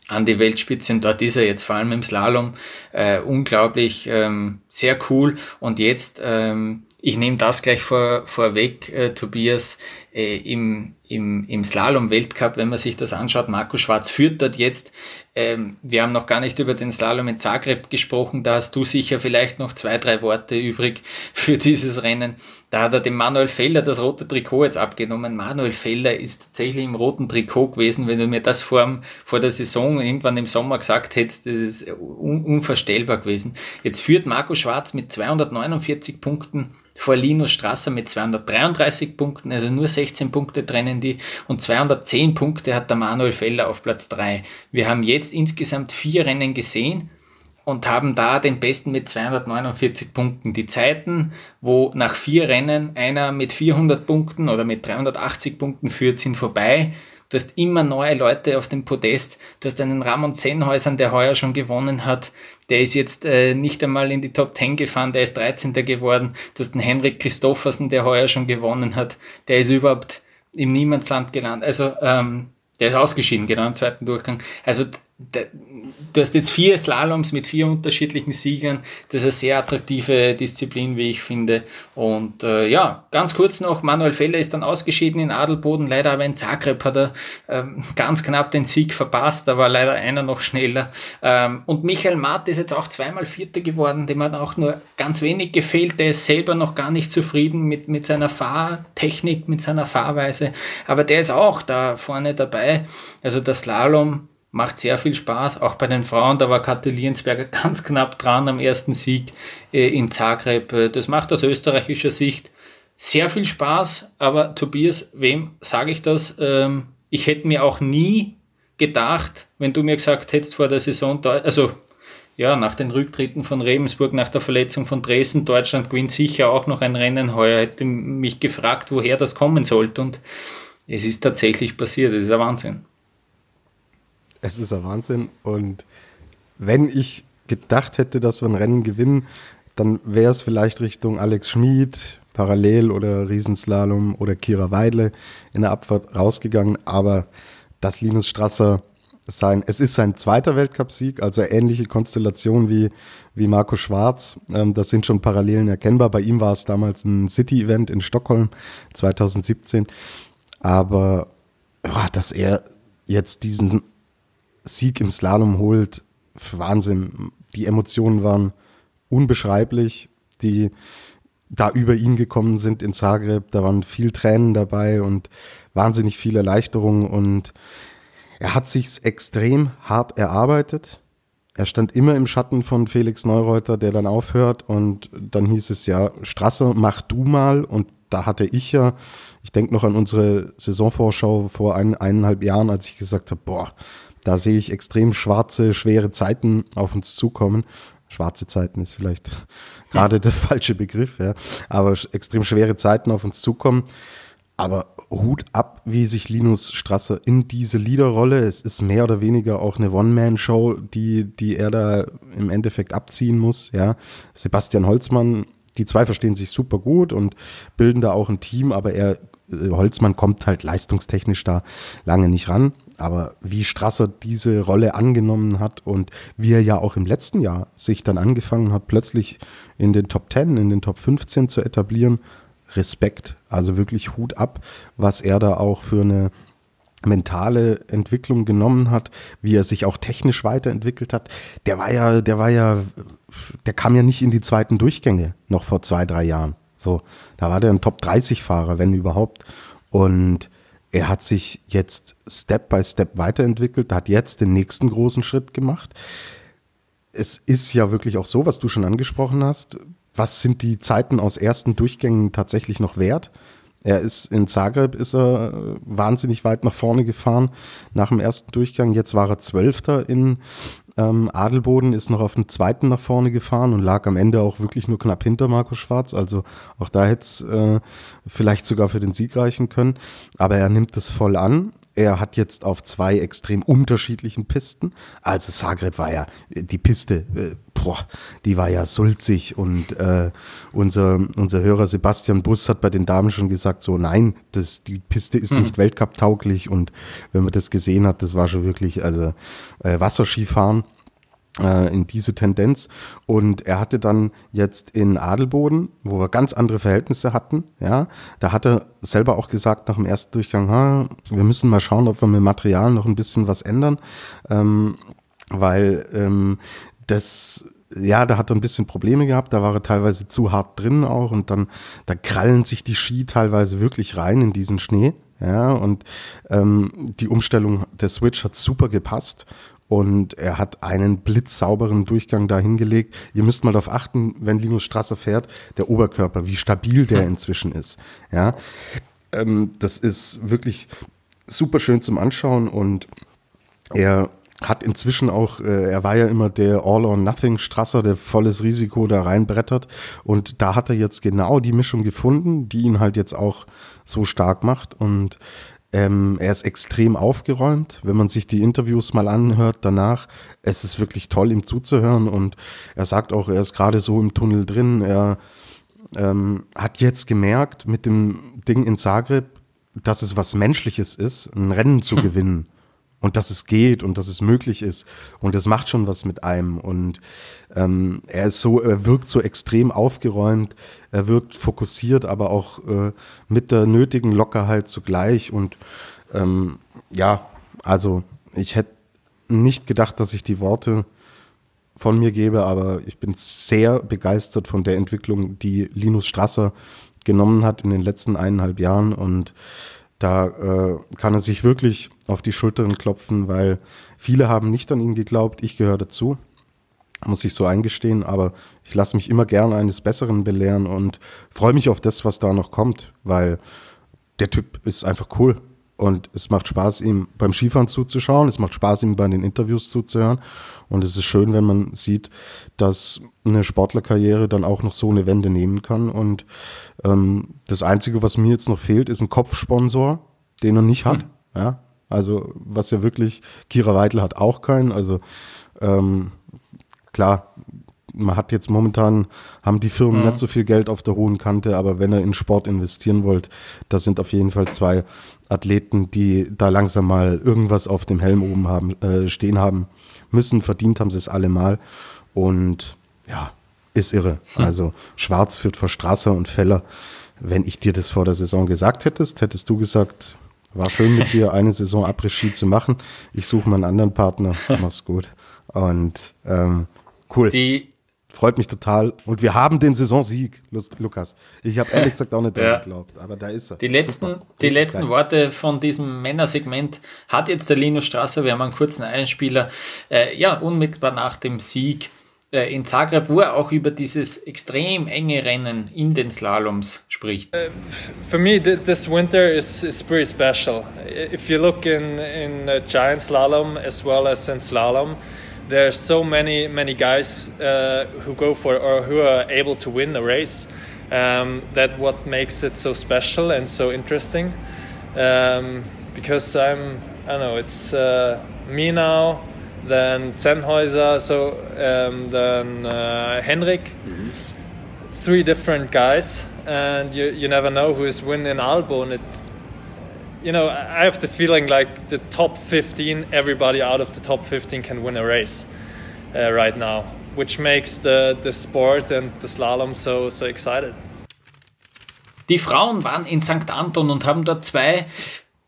an die Weltspitze. Und dort ist er jetzt vor allem im Slalom äh, unglaublich ähm, sehr cool. Und jetzt ähm, ich nehme das gleich vor, vorweg, äh, Tobias, äh, im, im, im Slalom-Weltcup, wenn man sich das anschaut, Marco Schwarz führt dort jetzt. Ähm, wir haben noch gar nicht über den Slalom in Zagreb gesprochen, da hast du sicher vielleicht noch zwei, drei Worte übrig für dieses Rennen. Da hat er dem Manuel Feller das rote Trikot jetzt abgenommen. Manuel Feller ist tatsächlich im roten Trikot gewesen. Wenn du mir das vor, vor der Saison irgendwann im Sommer gesagt hättest, das ist un, unvorstellbar gewesen. Jetzt führt Marco Schwarz mit 249 Punkten vor Linus Strasser mit 233 Punkten, also nur 16 Punkte trennen die und 210 Punkte hat der Manuel Feller auf Platz 3. Wir haben jetzt insgesamt vier Rennen gesehen und haben da den besten mit 249 Punkten. Die Zeiten, wo nach vier Rennen einer mit 400 Punkten oder mit 380 Punkten führt, sind vorbei. Du hast immer neue Leute auf dem Podest. Du hast einen Ramon Zenhäusern, der heuer schon gewonnen hat. Der ist jetzt äh, nicht einmal in die Top 10 gefahren, der ist 13. geworden. Du hast einen Henrik Christoffersen, der heuer schon gewonnen hat. Der ist überhaupt im Niemandsland gelandet. Also ähm, der ist ausgeschieden, genau im zweiten Durchgang. Also du hast jetzt vier Slaloms mit vier unterschiedlichen Siegern. Das ist eine sehr attraktive Disziplin, wie ich finde. Und äh, ja, ganz kurz noch, Manuel Feller ist dann ausgeschieden in Adelboden. Leider aber in Zagreb hat er ähm, ganz knapp den Sieg verpasst. Da war leider einer noch schneller. Ähm, und Michael Matt ist jetzt auch zweimal Vierter geworden. Dem hat auch nur ganz wenig gefehlt. Der ist selber noch gar nicht zufrieden mit, mit seiner Fahrtechnik, mit seiner Fahrweise. Aber der ist auch da vorne dabei. Also der Slalom macht sehr viel Spaß, auch bei den Frauen. Da war Kathi Liensberger ganz knapp dran am ersten Sieg äh, in Zagreb. Äh, das macht aus österreichischer Sicht sehr viel Spaß, aber Tobias, wem sage ich das? Ähm, ich hätte mir auch nie gedacht, wenn du mir gesagt hättest vor der Saison, also ja, nach den Rücktritten von Regensburg, nach der Verletzung von Dresden, Deutschland gewinnt sicher auch noch ein Rennen heuer, hätte mich gefragt, woher das kommen sollte und es ist tatsächlich passiert, das ist ein Wahnsinn es ist ein Wahnsinn. Und wenn ich gedacht hätte, dass wir ein Rennen gewinnen, dann wäre es vielleicht Richtung Alex Schmid, Parallel oder Riesenslalom oder Kira Weidle in der Abfahrt rausgegangen. Aber dass Linus Strasser sein, es ist sein zweiter Weltcupsieg, also ähnliche Konstellation wie, wie Marco Schwarz. Ähm, das sind schon Parallelen erkennbar. Bei ihm war es damals ein City-Event in Stockholm 2017. Aber ja, dass er jetzt diesen Sieg im Slalom holt, Wahnsinn. Die Emotionen waren unbeschreiblich, die da über ihn gekommen sind in Zagreb. Da waren viel Tränen dabei und wahnsinnig viel Erleichterung und er hat sich's extrem hart erarbeitet. Er stand immer im Schatten von Felix Neureuter, der dann aufhört und dann hieß es ja, Strasser, mach du mal und da hatte ich ja, ich denke noch an unsere Saisonvorschau vor ein, eineinhalb Jahren, als ich gesagt habe, boah, da sehe ich extrem schwarze, schwere Zeiten auf uns zukommen. Schwarze Zeiten ist vielleicht gerade der falsche Begriff, ja, aber extrem schwere Zeiten auf uns zukommen. Aber Hut ab, wie sich Linus Strasser in diese Leaderrolle, es ist mehr oder weniger auch eine One-Man-Show, die, die er da im Endeffekt abziehen muss. Ja. Sebastian Holzmann, die zwei verstehen sich super gut und bilden da auch ein Team, aber er, äh, Holzmann kommt halt leistungstechnisch da lange nicht ran. Aber wie Strasser diese Rolle angenommen hat und wie er ja auch im letzten Jahr sich dann angefangen hat, plötzlich in den Top 10, in den Top 15 zu etablieren, Respekt. Also wirklich Hut ab, was er da auch für eine mentale Entwicklung genommen hat, wie er sich auch technisch weiterentwickelt hat. Der war ja, der war ja, der kam ja nicht in die zweiten Durchgänge noch vor zwei, drei Jahren. So, da war der ein Top 30 Fahrer, wenn überhaupt. Und er hat sich jetzt Step by Step weiterentwickelt, hat jetzt den nächsten großen Schritt gemacht. Es ist ja wirklich auch so, was du schon angesprochen hast was sind die Zeiten aus ersten Durchgängen tatsächlich noch wert? Er ist in Zagreb ist er äh, wahnsinnig weit nach vorne gefahren nach dem ersten Durchgang. Jetzt war er Zwölfter in ähm, Adelboden, ist noch auf den zweiten nach vorne gefahren und lag am Ende auch wirklich nur knapp hinter Markus Schwarz. Also auch da hätte es äh, vielleicht sogar für den Sieg reichen können. Aber er nimmt es voll an. Er hat jetzt auf zwei extrem unterschiedlichen Pisten. Also Zagreb war ja die Piste, äh, boah, die war ja sulzig und äh, unser, unser Hörer Sebastian Bus hat bei den Damen schon gesagt, so nein, das, die Piste ist mhm. nicht Weltcup-tauglich und wenn man das gesehen hat, das war schon wirklich, also äh, Wasserskifahren in diese Tendenz. Und er hatte dann jetzt in Adelboden, wo wir ganz andere Verhältnisse hatten, ja, da hat er selber auch gesagt nach dem ersten Durchgang, ha, wir müssen mal schauen, ob wir mit Material noch ein bisschen was ändern, ähm, weil ähm, das ja, da hat er ein bisschen Probleme gehabt, da war er teilweise zu hart drin auch und dann, da krallen sich die Ski teilweise wirklich rein in diesen Schnee. Ja, und ähm, die Umstellung der Switch hat super gepasst und er hat einen blitzsauberen Durchgang da hingelegt. Ihr müsst mal darauf achten, wenn Linus Strasser fährt, der Oberkörper, wie stabil der inzwischen ist. Ja, ähm, das ist wirklich super schön zum Anschauen und er hat inzwischen auch, äh, er war ja immer der All-or-Nothing-Strasser, der volles Risiko da reinbrettert. Und da hat er jetzt genau die Mischung gefunden, die ihn halt jetzt auch so stark macht. Und ähm, er ist extrem aufgeräumt. Wenn man sich die Interviews mal anhört danach, es ist wirklich toll, ihm zuzuhören. Und er sagt auch, er ist gerade so im Tunnel drin. Er ähm, hat jetzt gemerkt mit dem Ding in Zagreb, dass es was Menschliches ist, ein Rennen zu gewinnen und dass es geht und dass es möglich ist. Und es macht schon was mit einem. Und ähm, er ist so, er wirkt so extrem aufgeräumt, er wirkt fokussiert, aber auch äh, mit der nötigen Lockerheit zugleich. Und ähm, ja, also ich hätte nicht gedacht, dass ich die Worte von mir gebe, aber ich bin sehr begeistert von der Entwicklung, die Linus Strasser genommen hat in den letzten eineinhalb Jahren. Und da äh, kann er sich wirklich auf die Schultern klopfen, weil viele haben nicht an ihn geglaubt. Ich gehöre dazu, muss ich so eingestehen, aber ich lasse mich immer gerne eines Besseren belehren und freue mich auf das, was da noch kommt, weil der Typ ist einfach cool. Und es macht Spaß, ihm beim Skifahren zuzuschauen. Es macht Spaß, ihm bei den Interviews zuzuhören. Und es ist schön, wenn man sieht, dass eine Sportlerkarriere dann auch noch so eine Wende nehmen kann. Und ähm, das Einzige, was mir jetzt noch fehlt, ist ein Kopfsponsor, den er nicht hat. Hm. Ja, also was ja wirklich, Kira Weidel hat auch keinen. Also ähm, klar, man hat jetzt momentan, haben die Firmen mhm. nicht so viel Geld auf der hohen Kante, aber wenn ihr in Sport investieren wollt, das sind auf jeden Fall zwei Athleten, die da langsam mal irgendwas auf dem Helm oben haben, äh, stehen haben müssen. Verdient haben sie es alle mal. Und ja, ist irre. Hm. Also Schwarz führt vor Strasser und Feller. Wenn ich dir das vor der Saison gesagt hättest, hättest du gesagt, war schön mit dir eine Saison Après-Ski zu machen. Ich suche mal einen anderen Partner. Mach's gut. Und ähm, cool. Die Freut mich total. Und wir haben den Saisonsieg, Lukas. Ich habe ehrlich gesagt auch nicht daran ja. geglaubt, aber da ist er. Die letzten, die letzten Worte von diesem Männersegment hat jetzt der Linus Strasser. Wir haben einen kurzen Einspieler. Äh, ja, unmittelbar nach dem Sieg in Zagreb, wo er auch über dieses extrem enge Rennen in den Slaloms spricht. Uh, for me, this winter is, is pretty special. If you look in, in giant slalom as well as in slalom, there's so many many guys uh, who go for or who are able to win a race. Um, that what makes it so special and so interesting. Um, because I'm I don't know it's uh, me now, then Zenhäuser, so um, then uh, Henrik. Mm-hmm. Three different guys, and you, you never know who is winning Albo, and it you know, I have the feeling like the top 15, everybody out of the top 15 can win a race uh, right now, which makes the, the sport and the slalom so, so excited. Die Frauen waren in St. Anton und haben da zwei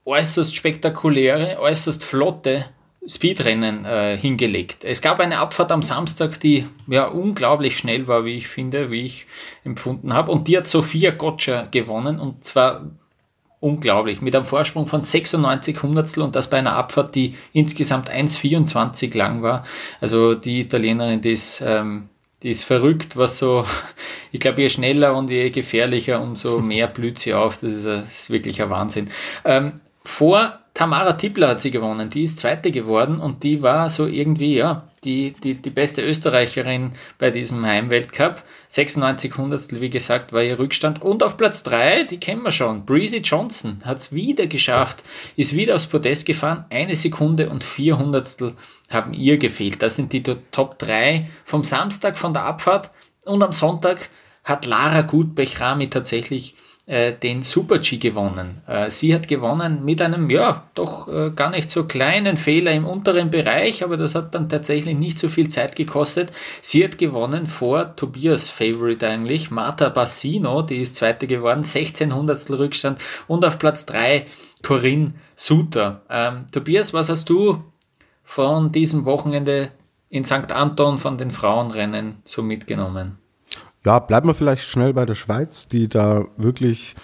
äußerst spektakuläre, äußerst flotte Speedrennen äh, hingelegt. Es gab eine Abfahrt am Samstag, die ja unglaublich schnell war, wie ich finde, wie ich empfunden habe. Und die hat Sophia Gotcha gewonnen. Und zwar unglaublich. Mit einem Vorsprung von 96 Hundertstel und das bei einer Abfahrt, die insgesamt 1,24 lang war. Also die Italienerin, die ist, ähm, die ist verrückt, was so, ich glaube, je schneller und je gefährlicher, umso mehr blüht sie auf. Das ist, das ist wirklich ein Wahnsinn. Ähm, vor Tamara Tippler hat sie gewonnen, die ist Zweite geworden und die war so irgendwie, ja, die, die, die beste Österreicherin bei diesem Heimweltcup. 96 Hundertstel, wie gesagt, war ihr Rückstand. Und auf Platz 3, die kennen wir schon, Breezy Johnson hat es wieder geschafft, ist wieder aufs Podest gefahren. Eine Sekunde und vier Hundertstel haben ihr gefehlt. Das sind die Top 3 vom Samstag von der Abfahrt. Und am Sonntag hat Lara Gut-Bechrami tatsächlich den Super-G gewonnen. Äh, sie hat gewonnen mit einem, ja, doch äh, gar nicht so kleinen Fehler im unteren Bereich, aber das hat dann tatsächlich nicht so viel Zeit gekostet. Sie hat gewonnen vor Tobias Favorite eigentlich, Marta Bassino, die ist Zweite geworden, 16 Hundertstel Rückstand und auf Platz 3 Corinne Suter. Ähm, Tobias, was hast du von diesem Wochenende in St. Anton von den Frauenrennen so mitgenommen? Ja, bleiben wir vielleicht schnell bei der Schweiz, die da wirklich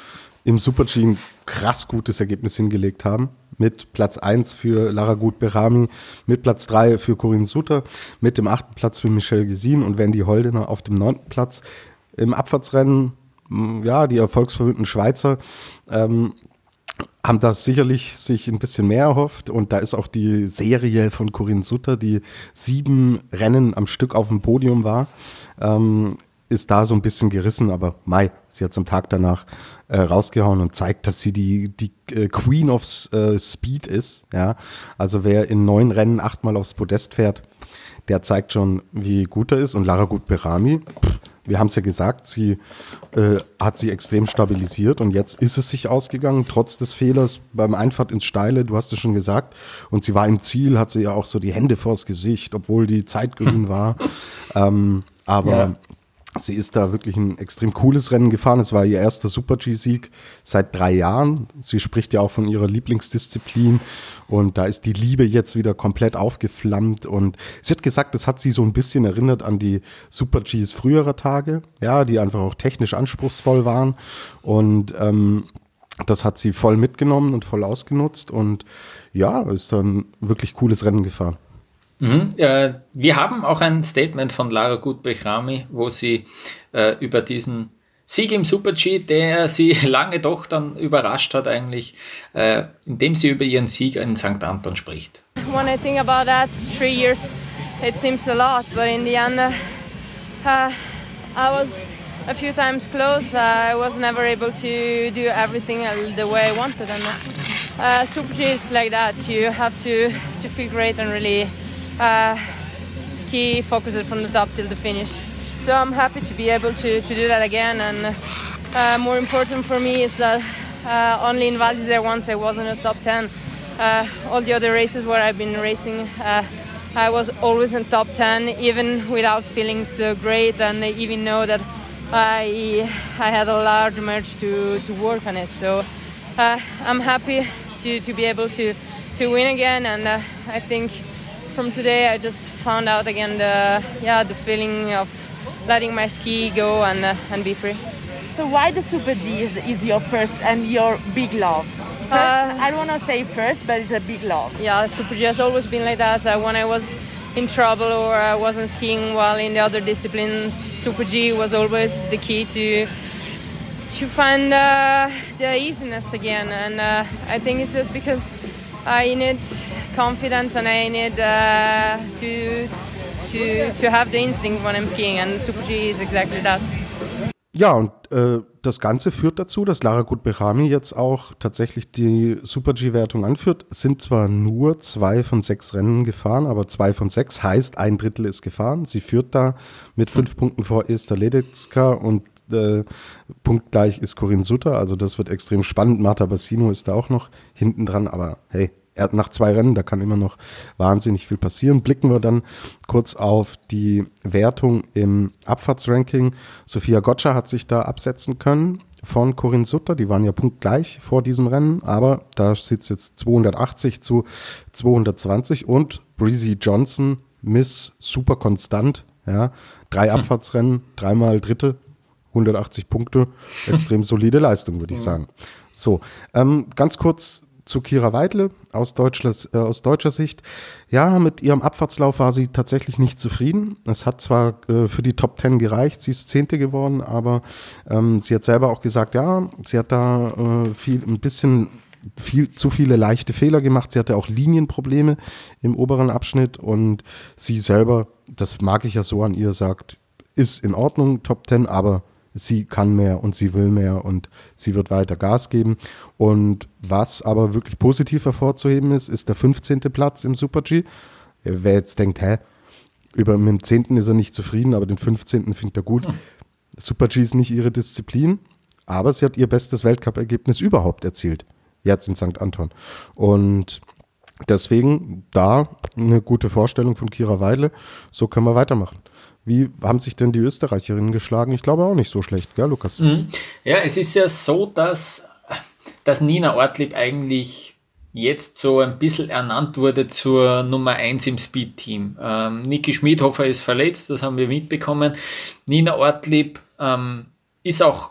im Super-G ein krass gutes Ergebnis hingelegt haben. Mit Platz 1 für Lara Gut-Berami, mit Platz 3 für Corinne Sutter, mit dem achten Platz für Michelle Gesin und Wendy Holdener auf dem neunten Platz. Im Abfahrtsrennen, ja, die erfolgsverwöhnten Schweizer ähm, haben da sicherlich sich ein bisschen mehr erhofft und da ist auch die Serie von Corinne Sutter, die sieben Rennen am Stück auf dem Podium war. Ähm, ist da so ein bisschen gerissen, aber Mai, sie hat am Tag danach äh, rausgehauen und zeigt, dass sie die, die äh, Queen of äh, Speed ist. Ja, also wer in neun Rennen achtmal aufs Podest fährt, der zeigt schon, wie gut er ist. Und Lara Gut Berami, wir haben es ja gesagt, sie äh, hat sich extrem stabilisiert und jetzt ist es sich ausgegangen, trotz des Fehlers beim Einfahrt ins Steile, du hast es schon gesagt. Und sie war im Ziel, hat sie ja auch so die Hände vors Gesicht, obwohl die Zeit grün war. ähm, aber ja. Sie ist da wirklich ein extrem cooles Rennen gefahren. Es war ihr erster Super-G-Sieg seit drei Jahren. Sie spricht ja auch von ihrer Lieblingsdisziplin und da ist die Liebe jetzt wieder komplett aufgeflammt und sie hat gesagt, das hat sie so ein bisschen erinnert an die Super-Gs früherer Tage, ja, die einfach auch technisch anspruchsvoll waren und ähm, das hat sie voll mitgenommen und voll ausgenutzt und ja, ist dann wirklich cooles Rennen gefahren. Mhm. Äh, wir haben auch ein Statement von Lara Gutbech-Rami, wo sie äh, über diesen Sieg im Super-G, der sie lange doch dann überrascht hat eigentlich, äh, indem sie über ihren Sieg in St. Anton spricht. When I think about that, three years, it seems a lot, but in the end, uh, uh I was a few times close. I was never able to do everything the way I wanted, and uh, Super-G is like that. You have to to feel great and really uh, ski focused from the top till the finish. so I'm happy to be able to, to do that again. And uh, more important for me is that uh, only in Val d'Isère once I was in the top 10. Uh, all the other races where I've been racing, uh, I was always in top 10, even without feeling so great, and even know that I I had a large merge to, to work on it. So uh, I'm happy to, to be able to to win again, and I think from today I just found out again the yeah the feeling of letting my ski go and uh, and be free. So why the Super G is, is your first and your big love? First, Uh, I don't want to say first, but it's a big love. Yeah, Super G has always been like that. Uh, when I was in trouble or I wasn't skiing well in the other disciplines, Super G was always the key to to find uh, the easiness again. And uh, I think it's just because I need confidence and I need uh, to to to have the instinct when I'm skiing, and Super G is exactly that. Ja, und äh, das Ganze führt dazu, dass Lara Gutberami jetzt auch tatsächlich die Super-G-Wertung anführt. Es sind zwar nur zwei von sechs Rennen gefahren, aber zwei von sechs heißt, ein Drittel ist gefahren. Sie führt da mit fünf Punkten vor Esther Ledecka und äh, punktgleich ist Corinne Sutter. Also das wird extrem spannend. Marta Bassino ist da auch noch hinten dran, aber hey, nach zwei Rennen, da kann immer noch wahnsinnig viel passieren. Blicken wir dann kurz auf die Wertung im Abfahrtsranking. Sophia Gotcha hat sich da absetzen können von Corinne Sutter. Die waren ja punktgleich vor diesem Rennen, aber da sitzt jetzt 280 zu 220 und Breezy Johnson, Miss super konstant. Ja, drei Abfahrtsrennen, dreimal Dritte, 180 Punkte, extrem solide Leistung, würde ich sagen. So, ähm, ganz kurz zu Kira Weidle aus, deutscher, äh, aus deutscher Sicht. Ja, mit ihrem Abfahrtslauf war sie tatsächlich nicht zufrieden. Es hat zwar äh, für die Top Ten gereicht, sie ist Zehnte geworden, aber ähm, sie hat selber auch gesagt, ja, sie hat da äh, viel, ein bisschen viel zu viele leichte Fehler gemacht. Sie hatte auch Linienprobleme im oberen Abschnitt und sie selber, das mag ich ja so an ihr, sagt, ist in Ordnung, Top Ten, aber sie kann mehr und sie will mehr und sie wird weiter Gas geben. Und was aber wirklich positiv hervorzuheben ist, ist der 15. Platz im Super G. Wer jetzt denkt, hä, über mit dem 10. ist er nicht zufrieden, aber den 15. findet er gut. Super G ist nicht ihre Disziplin, aber sie hat ihr bestes Weltcup-Ergebnis überhaupt erzielt. Jetzt in St. Anton. Und deswegen da eine gute Vorstellung von Kira Weidle. So können wir weitermachen. Wie haben sich denn die Österreicherinnen geschlagen? Ich glaube auch nicht so schlecht, gell, Lukas? Ja, es ist ja so, dass, dass Nina Ortlieb eigentlich jetzt so ein bisschen ernannt wurde zur Nummer 1 im Speed-Team. Ähm, Niki Schmidhofer ist verletzt, das haben wir mitbekommen. Nina Ortlieb ähm, ist auch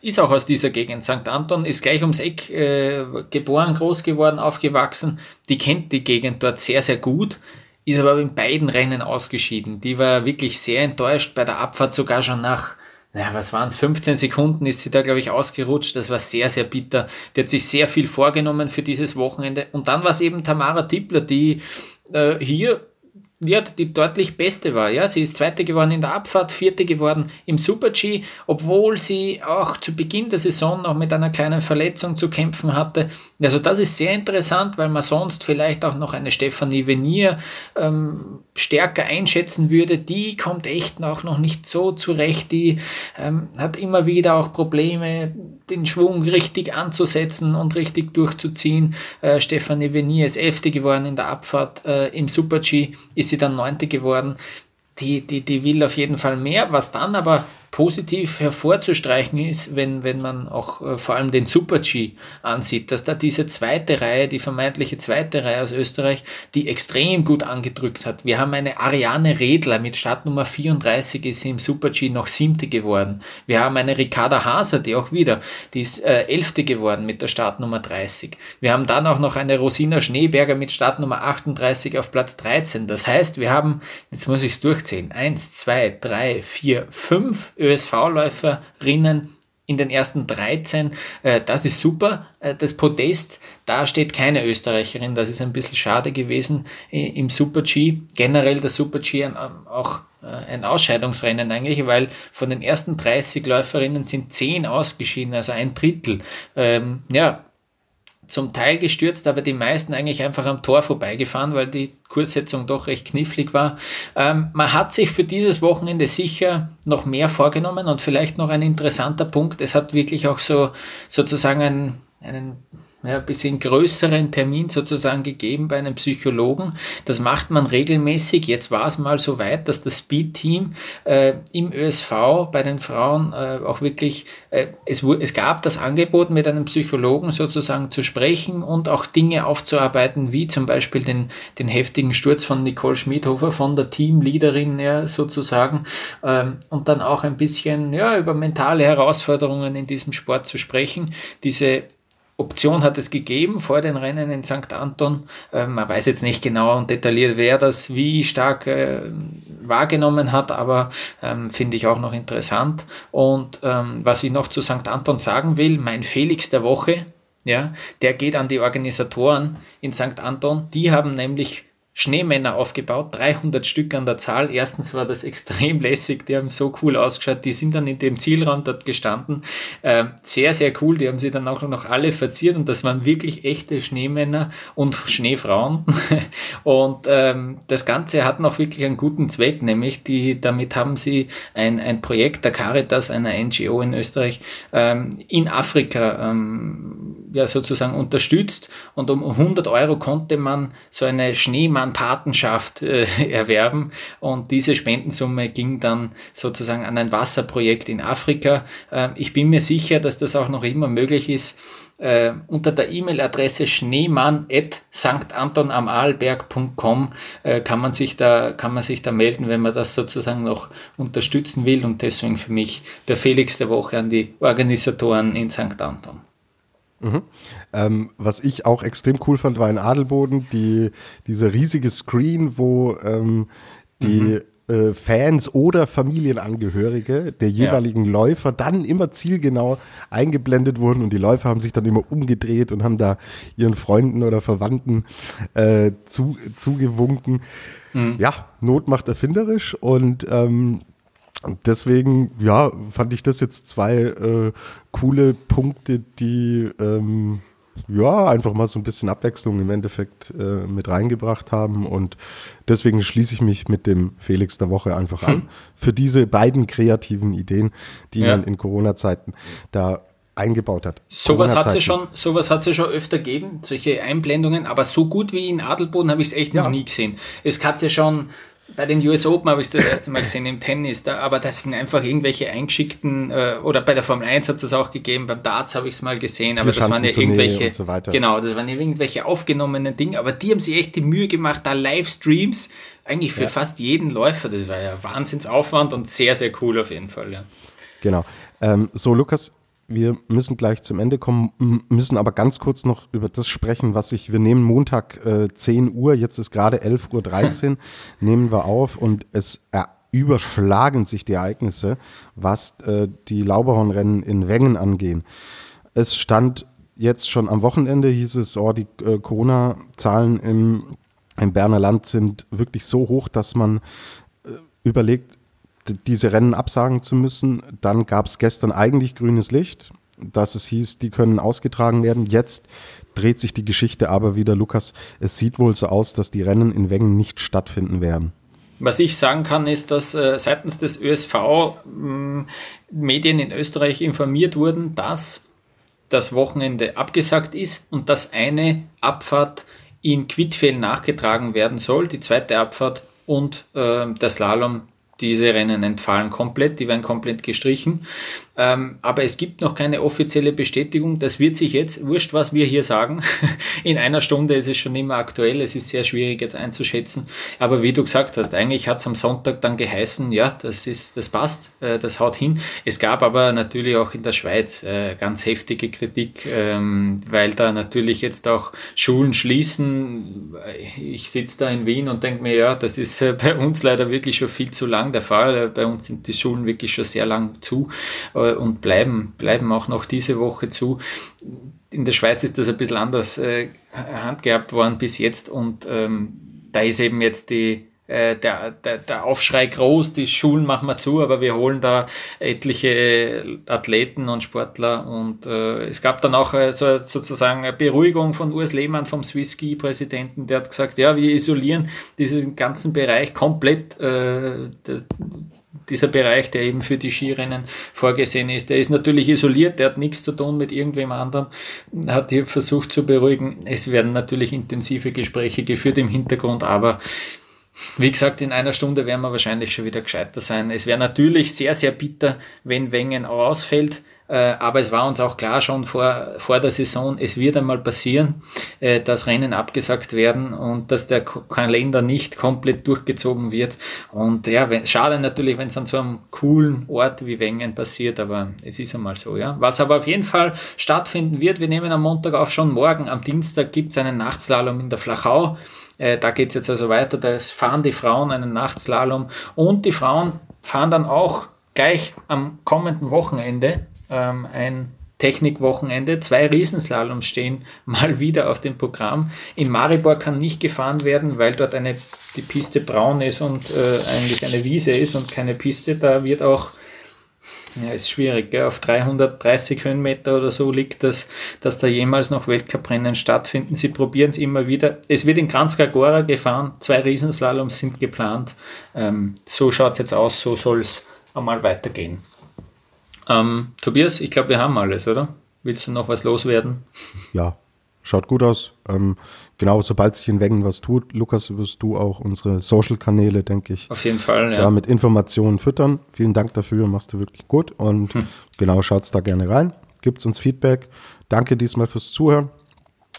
ist auch aus dieser Gegend. St. Anton ist gleich ums Eck äh, geboren, groß geworden, aufgewachsen. Die kennt die Gegend dort sehr, sehr gut, ist aber in beiden Rennen ausgeschieden. Die war wirklich sehr enttäuscht, bei der Abfahrt sogar schon nach, naja, was waren es, 15 Sekunden ist sie da, glaube ich, ausgerutscht. Das war sehr, sehr bitter. Die hat sich sehr viel vorgenommen für dieses Wochenende. Und dann war es eben Tamara Tippler, die äh, hier ja, die deutlich beste war. Ja, sie ist Zweite geworden in der Abfahrt, Vierte geworden im Super-G, obwohl sie auch zu Beginn der Saison noch mit einer kleinen Verletzung zu kämpfen hatte. Also das ist sehr interessant, weil man sonst vielleicht auch noch eine Stefanie Venier ähm, stärker einschätzen würde. Die kommt echt auch noch nicht so zurecht. Die ähm, hat immer wieder auch Probleme, den Schwung richtig anzusetzen und richtig durchzuziehen. Äh, Stefanie Venier ist Elfte geworden in der Abfahrt äh, im Super-G, ist sie dann Neunte geworden. Die, die, die will auf jeden Fall mehr. Was dann aber positiv hervorzustreichen ist, wenn, wenn man auch äh, vor allem den Super-G ansieht, dass da diese zweite Reihe, die vermeintliche zweite Reihe aus Österreich, die extrem gut angedrückt hat. Wir haben eine Ariane Redler mit Startnummer 34, ist im Super-G noch siebte geworden. Wir haben eine Ricarda Haser, die auch wieder, die ist äh, elfte geworden mit der Startnummer 30. Wir haben dann auch noch eine Rosina Schneeberger mit Startnummer 38 auf Platz 13. Das heißt, wir haben, jetzt muss ich es durchzählen, eins, zwei, drei, vier, fünf ÖSV-Läuferinnen in den ersten 13. Äh, Das ist super. Äh, Das Podest, da steht keine Österreicherin. Das ist ein bisschen schade gewesen äh, im Super-G. Generell der Super-G ein- auch ein Ausscheidungsrennen eigentlich, weil von den ersten 30 Läuferinnen sind 10 ausgeschieden, also ein Drittel. Ähm, Ja, zum Teil gestürzt, aber die meisten eigentlich einfach am Tor vorbeigefahren, weil die Kurssetzung doch recht knifflig war. Ähm, man hat sich für dieses Wochenende sicher noch mehr vorgenommen und vielleicht noch ein interessanter Punkt. Es hat wirklich auch so sozusagen einen, einen ja, ein bisschen größeren Termin sozusagen gegeben bei einem Psychologen. Das macht man regelmäßig. Jetzt war es mal so weit, dass das Speed-Team äh, im ÖSV bei den Frauen äh, auch wirklich, äh, es, es gab das Angebot, mit einem Psychologen sozusagen zu sprechen und auch Dinge aufzuarbeiten, wie zum Beispiel den, den heftigen Sturz von Nicole Schmidhofer, von der Teamleaderin ja, sozusagen, ähm, und dann auch ein bisschen ja, über mentale Herausforderungen in diesem Sport zu sprechen. Diese Option hat es gegeben vor den Rennen in St. Anton. Ähm, man weiß jetzt nicht genau und detailliert, wer das wie stark äh, wahrgenommen hat, aber ähm, finde ich auch noch interessant. Und ähm, was ich noch zu St. Anton sagen will, mein Felix der Woche, ja, der geht an die Organisatoren in St. Anton. Die haben nämlich Schneemänner aufgebaut, 300 Stück an der Zahl. Erstens war das extrem lässig, die haben so cool ausgeschaut, die sind dann in dem Zielraum dort gestanden. Ähm, sehr, sehr cool, die haben sie dann auch noch alle verziert und das waren wirklich echte Schneemänner und Schneefrauen. und ähm, das Ganze hat noch wirklich einen guten Zweck, nämlich die, damit haben sie ein, ein Projekt der Caritas, einer NGO in Österreich, ähm, in Afrika ja, sozusagen unterstützt und um 100 Euro konnte man so eine Schneemann-Patenschaft äh, erwerben und diese Spendensumme ging dann sozusagen an ein Wasserprojekt in Afrika. Äh, ich bin mir sicher, dass das auch noch immer möglich ist. Äh, unter der E-Mail-Adresse schneemann.sanktanonamalberg.com äh, kann man sich da kann man sich da melden, wenn man das sozusagen noch unterstützen will und deswegen für mich der Felix der Woche an die Organisatoren in St. Anton. Mhm. Ähm, was ich auch extrem cool fand, war in Adelboden die, dieser riesige Screen, wo ähm, die mhm. äh, Fans oder Familienangehörige der jeweiligen ja. Läufer dann immer zielgenau eingeblendet wurden und die Läufer haben sich dann immer umgedreht und haben da ihren Freunden oder Verwandten äh, zu, zugewunken. Mhm. Ja, Not macht erfinderisch und ähm, deswegen, ja, fand ich das jetzt zwei äh, coole Punkte, die ähm, ja einfach mal so ein bisschen Abwechslung im Endeffekt äh, mit reingebracht haben. Und deswegen schließe ich mich mit dem Felix der Woche einfach an. Für diese beiden kreativen Ideen, die ja. man in Corona-Zeiten da eingebaut hat. Sowas hat es schon, sowas hat es schon öfter gegeben, solche Einblendungen, aber so gut wie in Adelboden habe ich es echt ja. noch nie gesehen. Es hat ja schon bei den US Open habe ich es das erste Mal gesehen im Tennis, da, aber das sind einfach irgendwelche eingeschickten, äh, oder bei der Formel 1 hat es auch gegeben, beim Darts habe ich es mal gesehen, aber das waren ja irgendwelche, so genau, das waren ja irgendwelche aufgenommenen Dinge, aber die haben sich echt die Mühe gemacht, da Livestreams, eigentlich für ja. fast jeden Läufer, das war ja Wahnsinnsaufwand und sehr, sehr cool auf jeden Fall, ja. Genau. Ähm, so, Lukas, wir müssen gleich zum Ende kommen, müssen aber ganz kurz noch über das sprechen, was ich, wir nehmen Montag äh, 10 Uhr, jetzt ist gerade 11.13 Uhr, nehmen wir auf und es äh, überschlagen sich die Ereignisse, was äh, die Lauberhornrennen in Wengen angehen. Es stand jetzt schon am Wochenende, hieß es, oh, die äh, Corona-Zahlen im, im Berner Land sind wirklich so hoch, dass man äh, überlegt, diese Rennen absagen zu müssen. Dann gab es gestern eigentlich grünes Licht, dass es hieß, die können ausgetragen werden. Jetzt dreht sich die Geschichte aber wieder, Lukas. Es sieht wohl so aus, dass die Rennen in Wengen nicht stattfinden werden. Was ich sagen kann, ist, dass äh, seitens des ÖSV äh, Medien in Österreich informiert wurden, dass das Wochenende abgesagt ist und dass eine Abfahrt in Quidfeld nachgetragen werden soll, die zweite Abfahrt und äh, der Slalom diese Rennen entfallen komplett, die werden komplett gestrichen. Ähm, aber es gibt noch keine offizielle Bestätigung. Das wird sich jetzt, wurscht, was wir hier sagen, in einer Stunde ist es schon immer aktuell. Es ist sehr schwierig jetzt einzuschätzen. Aber wie du gesagt hast, eigentlich hat es am Sonntag dann geheißen, ja, das ist, das passt, äh, das haut hin. Es gab aber natürlich auch in der Schweiz äh, ganz heftige Kritik, ähm, weil da natürlich jetzt auch Schulen schließen. Ich sitze da in Wien und denke mir, ja, das ist äh, bei uns leider wirklich schon viel zu lang der Fall. Bei uns sind die Schulen wirklich schon sehr lang zu äh, und bleiben, bleiben auch noch diese Woche zu. In der Schweiz ist das ein bisschen anders äh, handgehabt worden bis jetzt und ähm, da ist eben jetzt die äh, der, der, der Aufschrei groß, die Schulen machen wir zu, aber wir holen da etliche Athleten und Sportler und äh, es gab dann auch äh, so, sozusagen eine Beruhigung von Urs Lehmann vom Swiss Ski Präsidenten, der hat gesagt, ja, wir isolieren diesen ganzen Bereich komplett, äh, dieser Bereich, der eben für die Skirennen vorgesehen ist, der ist natürlich isoliert, der hat nichts zu tun mit irgendwem anderen, hat hier versucht zu beruhigen. Es werden natürlich intensive Gespräche geführt im Hintergrund, aber wie gesagt, in einer Stunde werden wir wahrscheinlich schon wieder gescheiter sein. Es wäre natürlich sehr, sehr bitter, wenn Wengen ausfällt. Äh, aber es war uns auch klar schon vor, vor der Saison, es wird einmal passieren, äh, dass Rennen abgesagt werden und dass der Kalender nicht komplett durchgezogen wird. Und ja, wenn, schade natürlich, wenn es an so einem coolen Ort wie Wengen passiert, aber es ist einmal so, ja. Was aber auf jeden Fall stattfinden wird, wir nehmen am Montag auf schon morgen, am Dienstag gibt es einen Nachtslalom in der Flachau. Äh, da geht es jetzt also weiter, da fahren die Frauen einen Nachtslalom und die Frauen fahren dann auch gleich am kommenden Wochenende ähm, ein Technikwochenende. Zwei Riesenslaloms stehen mal wieder auf dem Programm. In Maribor kann nicht gefahren werden, weil dort eine, die Piste braun ist und äh, eigentlich eine Wiese ist und keine Piste. Da wird auch, ja, ist schwierig, gell? auf 330 Höhenmeter oder so liegt das, dass da jemals noch Weltcuprennen stattfinden. Sie probieren es immer wieder. Es wird in Kranjska Gora gefahren, zwei Riesenslaloms sind geplant. Ähm, so schaut es jetzt aus, so soll es einmal weitergehen. Ähm, Tobias, ich glaube, wir haben alles, oder? Willst du noch was loswerden? Ja, schaut gut aus. Ähm, genau, sobald sich in Wengen was tut, Lukas, wirst du auch unsere Social-Kanäle, denke ich, auf jeden Fall, ja. da mit Informationen füttern. Vielen Dank dafür, machst du wirklich gut. Und hm. genau, schaut's da gerne rein. Gibt's uns Feedback. Danke diesmal fürs Zuhören.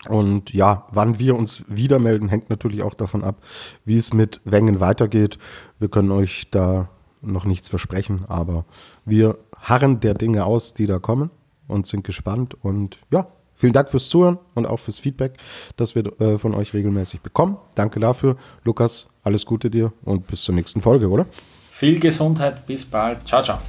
Und ja, wann wir uns wieder melden, hängt natürlich auch davon ab, wie es mit Wengen weitergeht. Wir können euch da noch nichts versprechen, aber wir harren der Dinge aus, die da kommen und sind gespannt. Und ja, vielen Dank fürs Zuhören und auch fürs Feedback, das wir äh, von euch regelmäßig bekommen. Danke dafür. Lukas, alles Gute dir und bis zur nächsten Folge, oder? Viel Gesundheit, bis bald. Ciao, ciao.